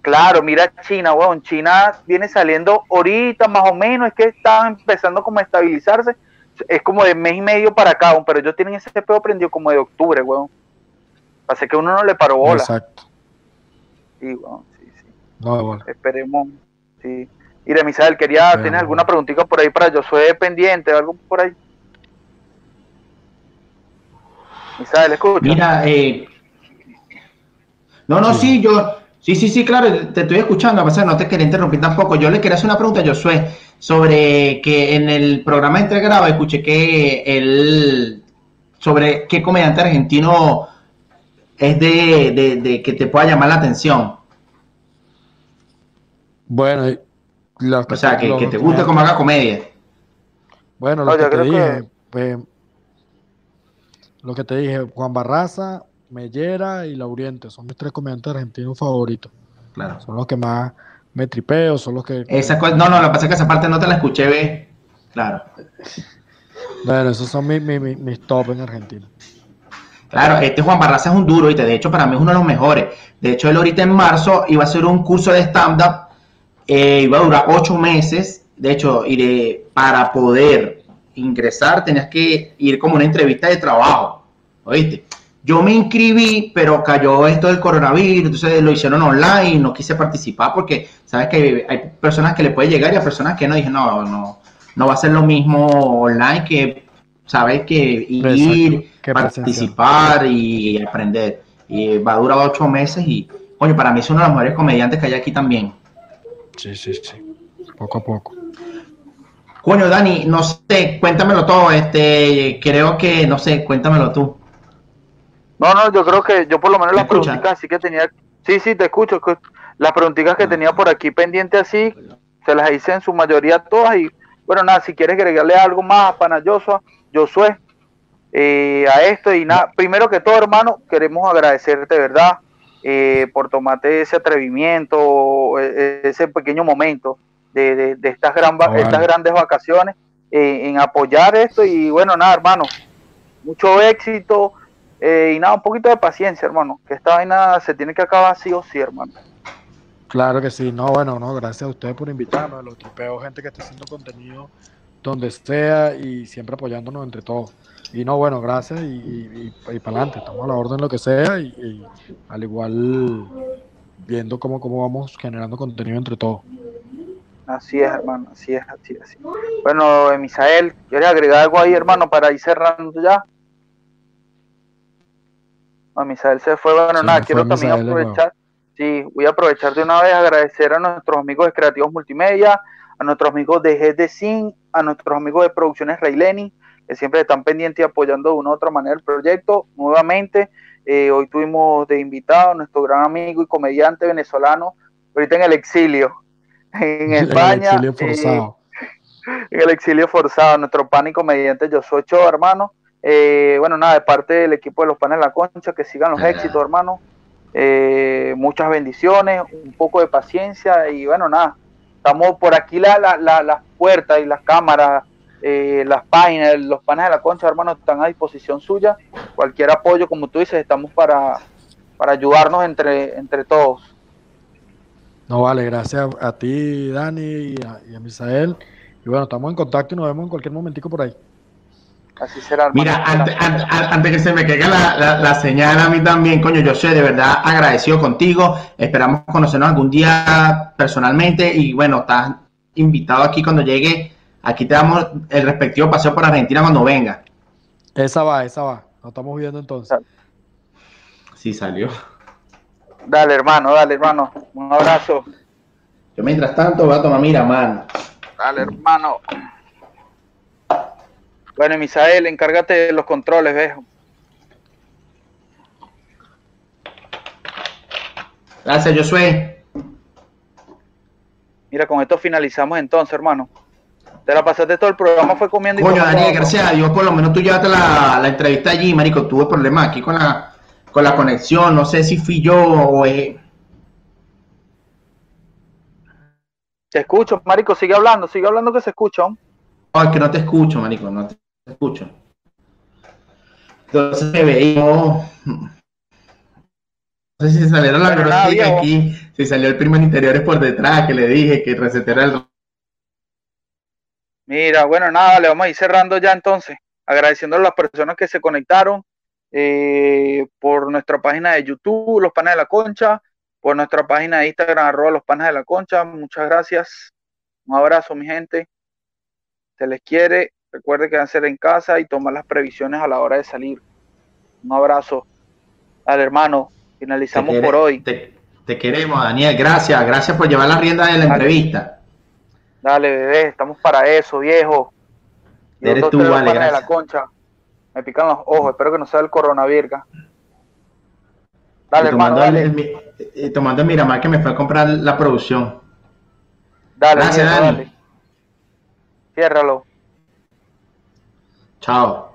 Claro, mira China, weón. China viene saliendo ahorita más o menos, es que está empezando como a estabilizarse. Es como de mes y medio para acá, pero ellos tienen ese pedo prendido como de octubre, weón. Así que uno no le paró bola. Exacto. Sí, weón, sí, sí. No, bueno. Esperemos, sí. Mira, Misael, quería, tener alguna preguntita por ahí para yo? Soy pendiente, algo por ahí? Misael, escucha. Mira, eh... No, no, sí yo Sí, sí, sí, claro, te estoy escuchando, a pesar no te quería interrumpir tampoco. Yo le quería hacer una pregunta a Josué sobre que en el programa de entregrado escuché que él, sobre qué comediante argentino es de, que te pueda llamar la atención. Bueno, o sea, que, te guste cómo haga comedia. Bueno, lo que te dije, pues, lo que te dije, Juan Barraza, Mellera y Lauriente. Son mis tres comediantes argentinos favoritos. Claro. Son los que más me tripeo, son los que... Esa no, no, lo que pasa es que esa parte no te la escuché, ve. Claro. Bueno, esos son mis, mis, top en Argentina. Claro, este Juan Barraza es un duro, y de hecho para mí es uno de los mejores. De hecho, él ahorita en marzo iba a hacer un curso de stand-up, eh, iba a durar ocho meses. De hecho, iré, para poder ingresar tenías que ir como una entrevista de trabajo, ¿oíste? Yo me inscribí, pero cayó esto del coronavirus, entonces lo hicieron online, no quise participar porque sabes que hay personas que le puede llegar y hay personas que no. Dije, no, no, no va a ser lo mismo online que, sabes, que ir, participar y aprender. Y va a durar ocho meses y, coño, para mí es uno de los mejores comediantes que hay aquí también. Sí, sí, sí, poco a poco. Coño, Dani, no sé, cuéntamelo todo, este, creo que, no sé, cuéntamelo tú. No, no, yo creo que yo por lo menos las preguntitas así que tenía, sí, sí, te escucho, las preguntitas que tenía por aquí pendiente así, se las hice en su mayoría todas y bueno, nada, si quieres agregarle algo más a Pana Josué, eh, a esto y nada, primero que todo hermano, queremos agradecerte, ¿verdad? Eh, por tomarte ese atrevimiento, e, e, ese pequeño momento de, de, estas, gran, estas grandes vacaciones, eh, en apoyar esto y bueno, nada, hermano, mucho éxito, Eh, y nada, un poquito de paciencia, hermano, que esta vaina se tiene que acabar sí o sí, hermano. Claro que sí, no, bueno, no, gracias a ustedes por invitarnos, los tripeos, gente que está haciendo contenido donde sea y siempre apoyándonos entre todos. Y no, bueno, gracias y, para adelante, estamos a la orden lo que sea y, al igual viendo cómo, cómo vamos generando contenido entre todos. Así es, hermano, así es, así es. Bueno, Misael, ¿quieres agregar algo ahí, hermano, para ir cerrando ya? No, Misael se fue, bueno, nada, quiero también aprovechar, sí, voy a aprovechar de una vez agradecer a nuestros amigos de Creativos Multimedia, a nuestros amigos de GDSIN, a nuestros amigos de Producciones Rayleni, que siempre están pendientes y apoyando de una u otra manera el proyecto. Nuevamente, eh, hoy tuvimos de invitado a nuestro gran amigo y comediante venezolano, ahorita en el exilio, en España. El exilio forzado. Eh, en el exilio forzado, nuestro pan y comediante Josué Ochoa, hermano. Eh, bueno, nada, de parte del equipo de los panes de la concha, que sigan los éxitos, hermano. muchas bendiciones, un poco de paciencia y bueno, nada, estamos por aquí la, la, las puertas y las cámaras eh, las páginas, los panes de la concha, hermanos, están a disposición suya. Cualquier apoyo, como tú dices, estamos para, para ayudarnos entre, entre todos. No, vale, gracias a ti, Dani, y a, Misael. Y bueno, estamos en contacto y nos vemos en cualquier momentico por ahí. Así será. Mira, antes, antes, que se me caiga la, la, señal a mí también, coño, yo soy de verdad agradecido contigo. Esperamos conocernos algún día personalmente y bueno, estás invitado aquí cuando llegue Aquí te damos el respectivo paseo por Argentina cuando venga. Esa va, esa va. Nos estamos viendo entonces. Sí, salió. Dale, hermano, dale, hermano. Un abrazo. Yo mientras tanto voy a tomar mira, mano. Dale, hermano. Bueno, Misael, encárgate de los controles, viejo. Gracias, Josué. Mira, con esto finalizamos entonces, hermano. Te la pasaste todo el programa, fue comiendo Coño, Daniel, gracias a Dios, por lo menos tú llevaste la, la entrevista allí, marico. Tuve problemas aquí con la, con la conexión. No sé si fui yo o es... Te escucho, marico, sigue hablando, sigue hablando que se escucha. No, es que no te escucho, marico, no te escucho. Entonces me veía... No sé si salieron las groserías aquí, si salió el primo en interiores por detrás, que le dije que recetera el Mira, bueno, nada, le vamos a ir cerrando ya entonces, agradeciendo a las personas que se conectaron eh, por nuestra página de YouTube, Los Panes de la Concha, por nuestra página de Instagram, arroba Los Panes de la Concha. Muchas gracias. Un abrazo, mi gente. Se les quiere. Recuerde que van a ser en casa y tomar las previsiones a la hora de salir. Un abrazo al hermano. Finalizamos por hoy. Te, te, queremos, Daniel. Gracias. Gracias por llevar la rienda de la entrevista. Dale, bebé, estamos para eso, viejo. Eres tú, vale, De la concha. Me pican los ojos, espero que no sea el coronavirus. Dale, hermano, dale. El, tomando el Miramar que me fue a comprar la producción. Dale, Gracias, Dani. Dale. Ciérralo. Chao.